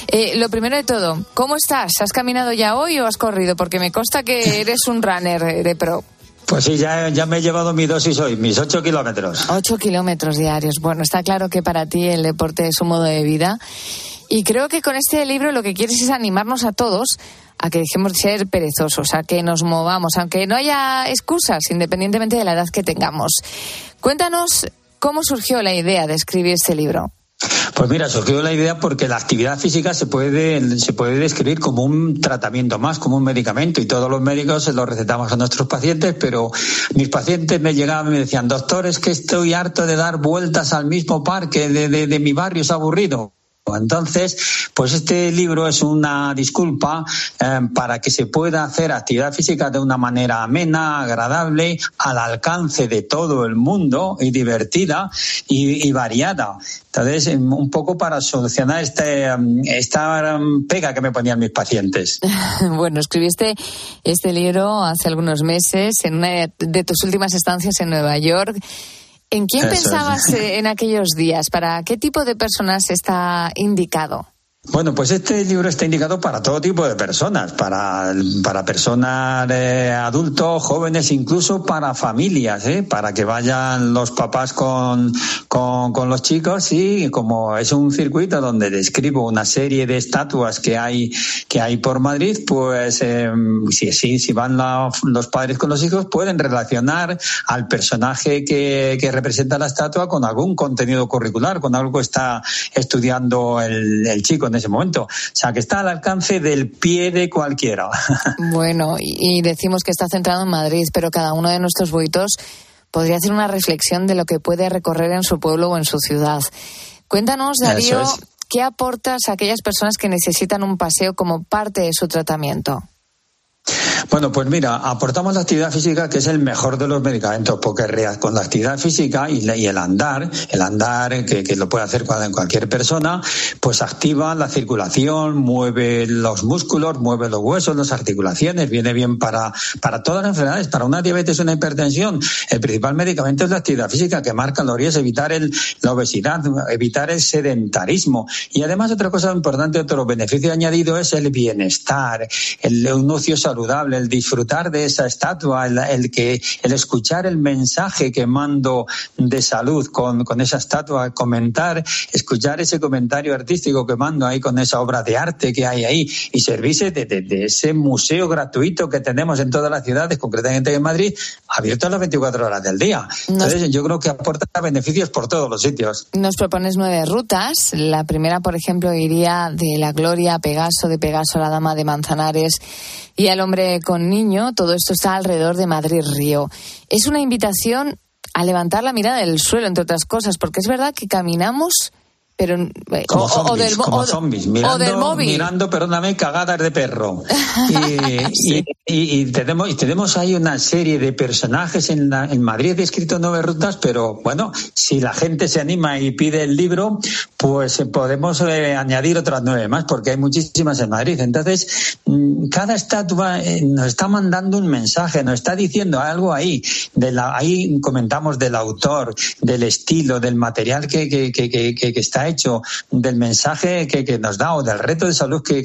Eh, lo primero de todo, ¿cómo estás? ¿Has caminado ya hoy o has corrido? Porque me consta que [laughs] eres un runner eh, de pro. Pues sí, ya, ya me he llevado mi dosis hoy, mis ocho kilómetros. Ocho kilómetros diarios. Bueno, está claro que para ti el deporte es un modo de vida. Y creo que con este libro lo que quieres es animarnos a todos a que dejemos de ser perezosos, a que nos movamos, aunque no haya excusas, independientemente de la edad que tengamos. Cuéntanos cómo surgió la idea de escribir este libro. Pues mira, surgió la idea porque la actividad física se puede, se puede describir como un tratamiento más, como un medicamento, y todos los médicos se lo recetamos a nuestros pacientes, pero mis pacientes me llegaban y me decían, doctor, es que estoy harto de dar vueltas al mismo parque de, de, de mi barrio, es aburrido. Entonces, pues este libro es una disculpa eh, para que se pueda hacer actividad física de una manera amena, agradable, al alcance de todo el mundo y divertida y, variada. Entonces, em, un poco para solucionar este, em, esta em, pega que me ponían mis pacientes. [laughs] bueno, escribiste este libro hace algunos meses en una de tus últimas estancias en Nueva York. ¿En quién Eso pensabas eh, en aquellos días? ¿Para qué tipo de personas está indicado? Bueno, pues este libro está indicado para todo tipo de personas, para, para personas eh, adultos, jóvenes, incluso para familias, ¿eh? para que vayan los papás con, con, los chicos y como es un circuito donde describo una serie de estatuas que hay, que hay por Madrid, pues eh, si, si, van la- los padres con los hijos pueden relacionar al personaje que, que representa la estatua con algún contenido curricular, con algo que está estudiando el, el chico ese momento. O sea, que está al alcance del pie de cualquiera. [laughs] Bueno, y decimos que está centrado en Madrid, pero cada uno de nuestros buitos podría hacer una reflexión de lo que puede recorrer en su pueblo o en su ciudad. Cuéntanos, Darío, es. ¿qué aportas a aquellas personas que necesitan un paseo como parte de su tratamiento? Bueno, pues mira, aportamos la actividad física, que es el mejor de los medicamentos, porque con la actividad física y, y el andar, el andar que, lo puede hacer cual- cualquier persona, pues activa la circulación, mueve los músculos, mueve los huesos, las articulaciones, viene bien para, para todas las enfermedades, para una diabetes, una hipertensión. El principal medicamento es la actividad física, que marca calorías, evitar el, la obesidad, evitar el sedentarismo. Y además otra cosa importante, otro beneficio añadido es el bienestar, el, un ocio el disfrutar de esa estatua, el, el que, el escuchar el mensaje que mando de salud con, con esa estatua, comentar, escuchar ese comentario artístico que mando ahí con esa obra de arte que hay ahí y servirse de, de- de ese museo gratuito que tenemos en todas las ciudades, concretamente en Madrid, abierto a las 24 horas del día. Entonces, yo creo que aporta beneficios por todos los sitios. Nos propones nueve rutas. La primera, por ejemplo, iría de la Gloria a Pegaso, de Pegaso a la Dama de Manzanares y al hombre con niño. Todo esto está alrededor de Madrid Río. Es una invitación a levantar la mirada del suelo, entre otras cosas, porque es verdad que caminamos, pero eh, Como o- o, zombies, del, mo- como o- zombies, o mirando, del móvil. mirando, perdóname, cagadas de perro. Y, [laughs] y- y- y tenemos, y tenemos ahí una serie de personajes en, la- en Madrid, he escrito nueve rutas, pero bueno, si la gente se anima y pide el libro, pues podemos eh, añadir otras nueve más, porque hay muchísimas en Madrid. Entonces, mm, cada estatua eh, nos está mandando un mensaje, nos está diciendo algo ahí. De la, ahí comentamos del autor, del estilo, del material que, que, que, que- que- que hecho, del mensaje que, nos da o del reto de salud que,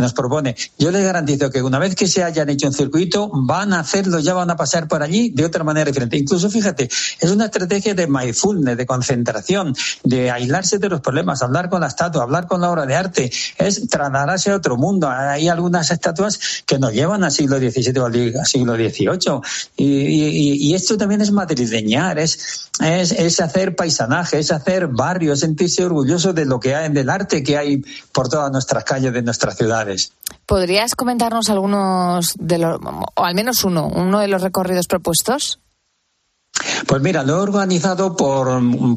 nos propone. Yo les garantizo que una vez que se hayan hecho un circuito, van a hacerlo, ya van a pasar por allí de otra manera diferente. Incluso, fíjate, es una estrategia de mindfulness, de concentración, de aislarse de los problemas, hablar con la estatua, hablar con la obra de arte, es trasladarse a otro mundo. Hay algunas estatuas que nos llevan al siglo XVII o al siglo XVIII. Y, esto también es madrileñar, es, es, es hacer paisanaje, es hacer barrio, sentirse orgulloso de lo que hay, del arte que hay por todas nuestras calles de nuestras ciudades. ¿Podrías comentarnos algunos de los, o al menos uno, uno de los recorridos propuestos? Pues mira, lo he organizado por,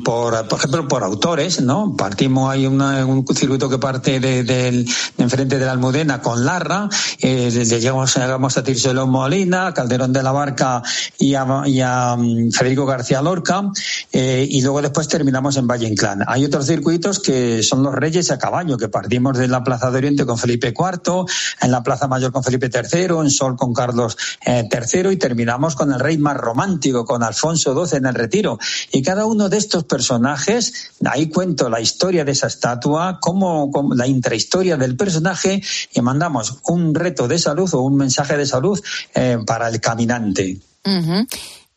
por, por ejemplo, por autores, ¿no? Partimos, hay una- un circuito que parte de, de enfrente de la Almudena con Larra, eh, le llegamos, llegamos a Tirso Molina, Calderón de la Barca y a, y a, mm, Federico García Lorca, eh, y luego después terminamos en Valle Inclán. Hay otros circuitos que son los Reyes a caballo, que partimos de la Plaza de Oriente con Felipe IV, en la Plaza Mayor con Felipe III, en Sol con Carlos eh, III y terminamos con el rey más romántico, con Alfonso XII en el Retiro. Y cada uno de estos personajes, ahí cuento la historia de esa estatua, cómo- la intrahistoria del personaje y mandamos un reto de salud o un mensaje de salud eh, para el caminante.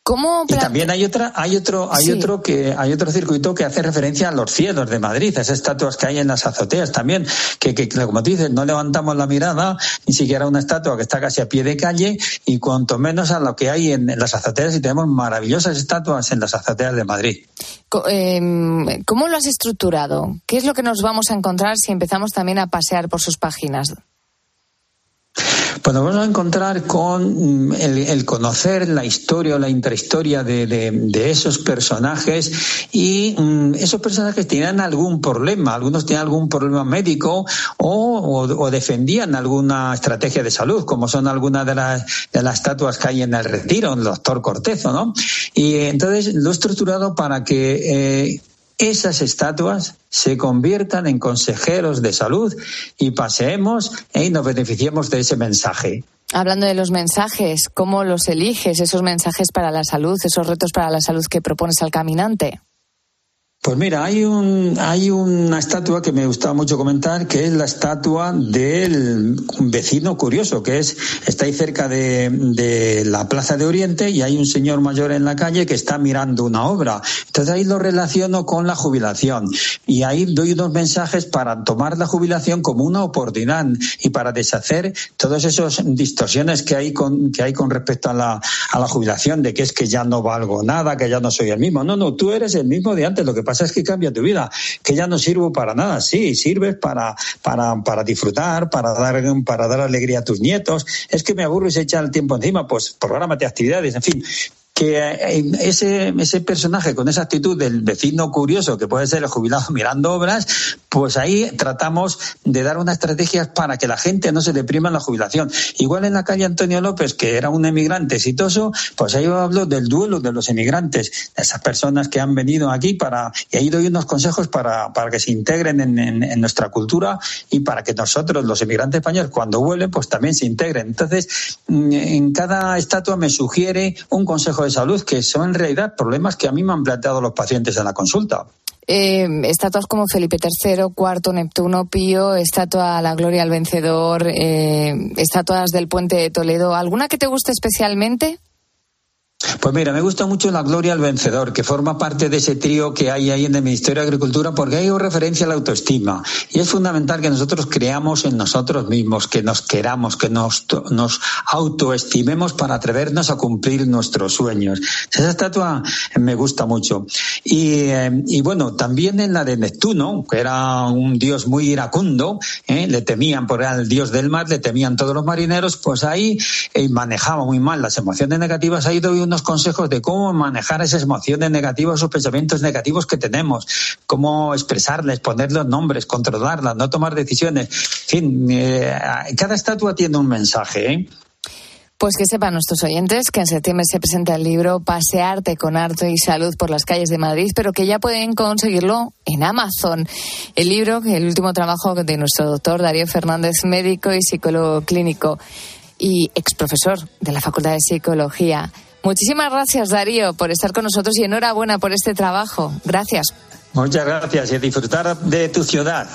¿Cómo Y también hay otra, hay otro, hay Sí. otro que, hay otro circuito que hace referencia a los cielos de Madrid, a esas estatuas que hay en las azoteas también, que, como tú dices, no levantamos la mirada, ni siquiera una estatua que está casi a pie de calle, y cuanto menos a lo que hay en, en las azoteas, y tenemos maravillosas estatuas en las azoteas de Madrid. Em, ¿Cómo lo has estructurado? ¿Qué es lo que nos vamos a encontrar si empezamos también a pasear por sus páginas? Pues vamos a encontrar con mm, el, conocer la historia o la intrahistoria de, esos personajes y mm, esos personajes tenían algún problema, algunos tenían algún problema médico o, defendían alguna estrategia de salud, como son algunas de las, de las estatuas que hay en el retiro, el doctor Cortezo, ¿no? Y entonces lo he estructurado para que eh, esas estatuas se conviertan en consejeros de salud y paseemos eh, y nos beneficiemos de ese mensaje. Hablando de los mensajes, ¿cómo los eliges? Esos mensajes para la salud, esos retos para la salud que propones al caminante. Pues mira, hay un hay una estatua que me gustaba mucho comentar, que es la estatua del vecino curioso, que es está ahí cerca de, de la Plaza de Oriente y hay un señor mayor en la calle que está mirando una obra. Entonces ahí lo relaciono con la jubilación y ahí doy unos mensajes para tomar la jubilación como una oportunidad y para deshacer todas esas distorsiones que hay con que hay con respecto a la, a la jubilación, de que es que ya no valgo nada, que ya no soy el mismo. No, no, tú eres el mismo de antes. Lo que pasa es que cambia tu vida, que ya no sirvo para nada. Sí, sirves para, para, para disfrutar, para dar, para dar alegría a tus nietos. Es que me aburro y se echa el tiempo encima, pues prográmate actividades, en fin que eh, ese, ese personaje con esa actitud del vecino curioso que puede ser el jubilado [laughs] mirando obras, pues ahí tratamos de dar unas estrategias para que la gente no se deprima en la jubilación. Igual en la calle Antonio López, que era un emigrante exitoso, pues ahí hablo del duelo de los emigrantes, de esas personas que han venido aquí para, y ahí doy unos consejos para, para que se integren en, en- en nuestra cultura y para que nosotros, los emigrantes españoles, cuando vuelven, pues también se integren. Entonces, mm, en cada estatua me sugiere un consejo de salud que son en realidad problemas que a mí me han planteado los pacientes en la consulta. Eh, estatuas como Felipe III, Cuarto, Neptuno, Pío, estatua la gloria al vencedor, eh, estatuas del puente de Toledo. ¿Alguna que te guste especialmente? Pues mira, me gusta mucho la Gloria al Vencedor, que forma parte de ese trío que hay ahí en el Ministerio de Agricultura, porque hay referencia a la autoestima. Y es fundamental que nosotros creamos en nosotros mismos, que nos queramos, que nos, autoestimemos para atrevernos a cumplir nuestros sueños. Esa estatua me gusta mucho. Y, eh, y bueno, también en la de Neptuno, que era un dios muy iracundo, ¿eh? le temían por el dios del mar, le temían todos los marineros, pues ahí eh, manejaba muy mal las emociones negativas. Ahí doy unos consejos de cómo manejar esas emociones negativas, esos pensamientos negativos que tenemos, cómo expresarles, ponerles nombres, controlarlas, no tomar decisiones. En fin, eh, cada estatua tiene un mensaje. ¿eh? Pues que sepan nuestros oyentes que en septiembre se presenta el libro Pasearte con arte y salud por las calles de Madrid, pero que ya pueden conseguirlo en Amazon. El libro, el último trabajo de nuestro doctor Darío Fernández, médico y psicólogo clínico y ex profesor de la Facultad de Psicología. Muchísimas gracias, Darío, por estar con nosotros y enhorabuena por este trabajo. Gracias. Muchas gracias y disfrutar de tu ciudad.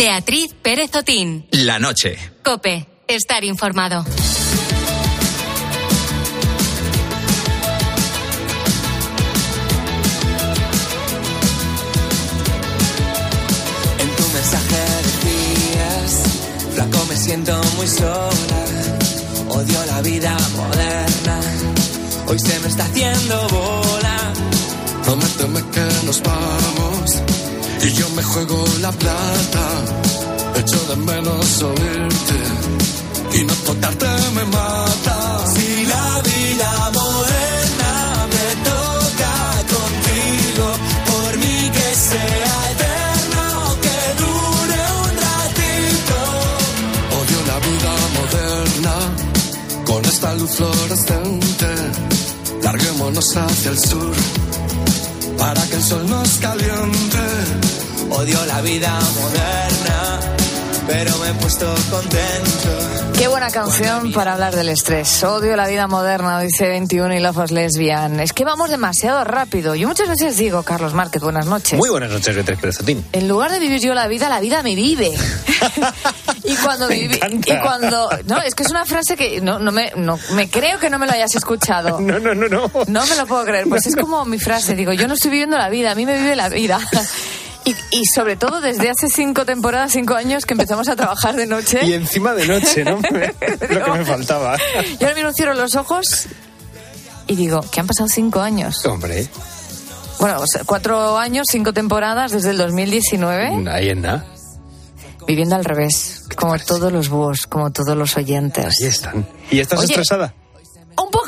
Beatriz Pérez Otín. La noche. Cope. Estar informado. En tu mensaje decías, flaco me siento muy sola, odio la vida moderna, hoy se me está haciendo bola. Prométeme que nos vamos y yo me juego la plata. Echo de menos oírte y no tocarte me mata. Si la vida moderna me toca contigo, por mí que sea eterno, que dure un ratito. Odio la vida moderna con esta luz fluorescente. Larguémonos hacia el sur para que el sol nos caliente. Odio la vida moderna, pero me he puesto contento. Qué buena canción para hablar del estrés. Odio la vida moderna, dice 21 y Love is Lesbian. Es que vamos demasiado rápido. Yo muchas veces digo, Carlos Márquez, buenas noches. Muy buenas noches, Beatriz Pérez Otín. En lugar de vivir yo la vida, la vida me vive. [laughs] y cuando Me vivi- encanta. y cuando no, es que es una frase que no, no me no, me creo que no me lo hayas escuchado. [laughs] No, no, no, no. No me lo puedo creer. Pues es como mi frase, digo, yo no estoy viviendo la vida, a mí me vive la vida. Y, y sobre todo desde hace cinco temporadas, cinco años que empezamos a trabajar de noche. Y encima de noche, ¿no? [laughs] Lo que me faltaba. Yo ahora mismo cierro los ojos y digo, que han pasado cinco años. Hombre, Bueno, o sea, cuatro años, cinco temporadas desde el 2019, ahí en nada. viviendo al revés, como todos los búhos, como todos los oyentes. Ahí están. ¿Y estás Oye, estresada?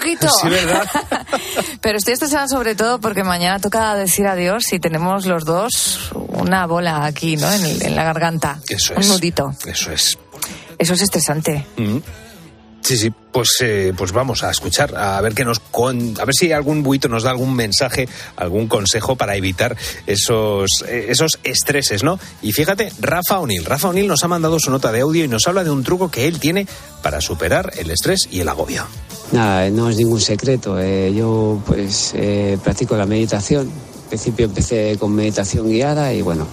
Poquito. Sí, ¿verdad? [laughs] Pero estoy estresada sobre todo porque mañana toca decir adiós y tenemos los dos una bola aquí, ¿no? En, el- en la garganta. Eso Un es. nudito. Eso es. Eso es estresante. Mm. Sí, sí, pues, eh, pues vamos a escuchar, a ver qué nos con, a ver si algún buito nos da algún mensaje, algún consejo para evitar esos, eh, esos estreses, ¿no? Y fíjate, Rafa O'Neill, Rafa O'Neill nos ha mandado su nota de audio y nos habla de un truco que él tiene para superar el estrés y el agobio. Nada, no es ningún secreto. eh, yo pues eh, practico la meditación. Al principio empecé con meditación guiada y bueno,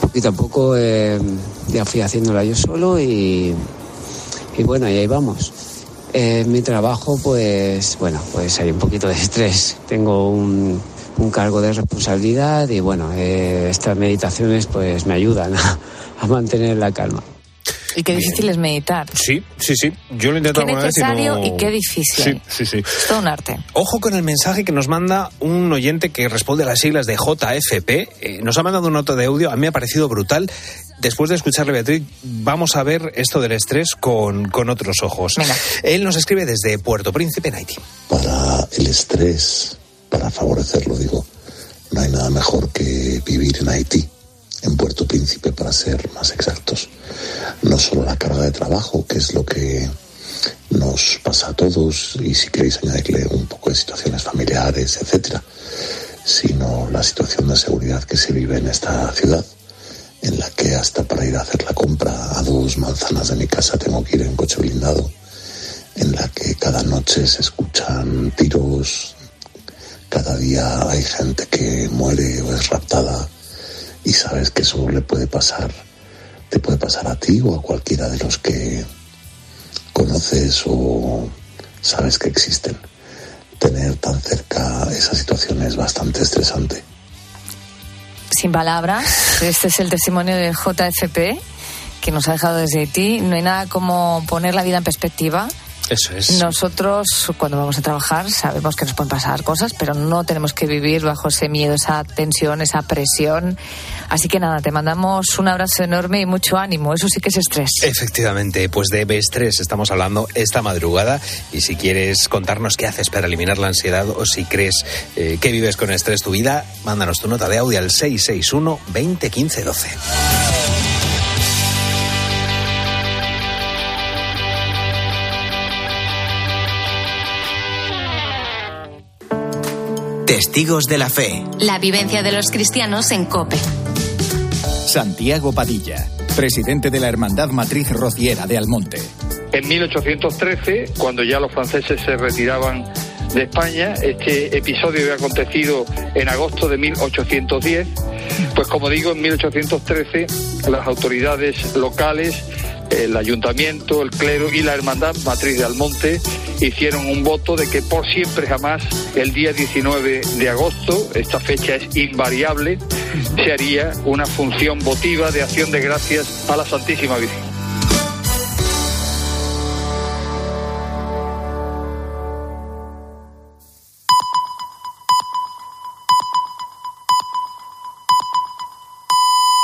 poquito a poco eh, ya fui haciéndola yo solo y, y bueno, y ahí vamos. Eh, mi trabajo pues bueno, pues hay un poquito de estrés. Tengo un, un cargo de responsabilidad y bueno, eh, estas meditaciones pues me ayudan a mantener la calma. Y qué difícil es meditar. Sí, sí, sí. Yo lo he intentado Qué alguna vez y necesario no- y qué difícil. Sí, sí, sí. Es todo un arte. Ojo con el mensaje que nos manda un oyente que responde a las siglas de JFP. Eh, nos ha mandado una nota de audio, a mí me ha parecido brutal. Después de escucharle, Beatriz, vamos a ver esto del estrés con, con otros ojos. Él nos escribe desde Puerto Príncipe, en Haití. para el estrés, para favorecerlo, digo, no hay nada mejor que vivir en Haití, en Puerto Príncipe, para ser más exactos. No solo la carga de trabajo, que es lo que nos pasa a todos, y si queréis añadirle un poco de situaciones familiares, etcétera, sino la situación de seguridad que se vive en esta ciudad, en la que hasta para ir a hacer la compra a dos manzanas de mi casa tengo que ir en coche blindado en la que cada noche se escuchan tiros, cada día hay gente que muere o es raptada y sabes que eso le puede pasar, te puede pasar a ti o a cualquiera de los que conoces o sabes que existen. Tener tan cerca esa situación es bastante estresante. Sin palabras, este es el testimonio de JFP que nos ha dejado desde Haití. No hay nada como poner la vida en perspectiva. Eso es. Nosotros, cuando vamos a trabajar, sabemos que nos pueden pasar cosas, pero no tenemos que vivir bajo ese miedo, esa tensión, esa presión. Así que nada, te mandamos un abrazo enorme y mucho ánimo. Eso sí que es estrés. Efectivamente, pues de estrés estamos hablando esta madrugada y si quieres contarnos qué haces para eliminar la ansiedad o si crees eh, que vives con estrés tu vida, mándanos tu nota de audio al 661 20 15 12. Testigos de la fe. La vivencia de los cristianos en Cope. Santiago Padilla, presidente de la Hermandad Matriz Rociera de Almonte. En 1813, cuando ya los franceses se retiraban de España, este episodio había acontecido en agosto de 1810 Pues como digo, en 1813 las autoridades locales, el ayuntamiento, el clero y la hermandad matriz de Almonte hicieron un voto de que por siempre jamás el día 19 de agosto, esta fecha es invariable, se haría una función votiva de acción de gracias a la Santísima Virgen.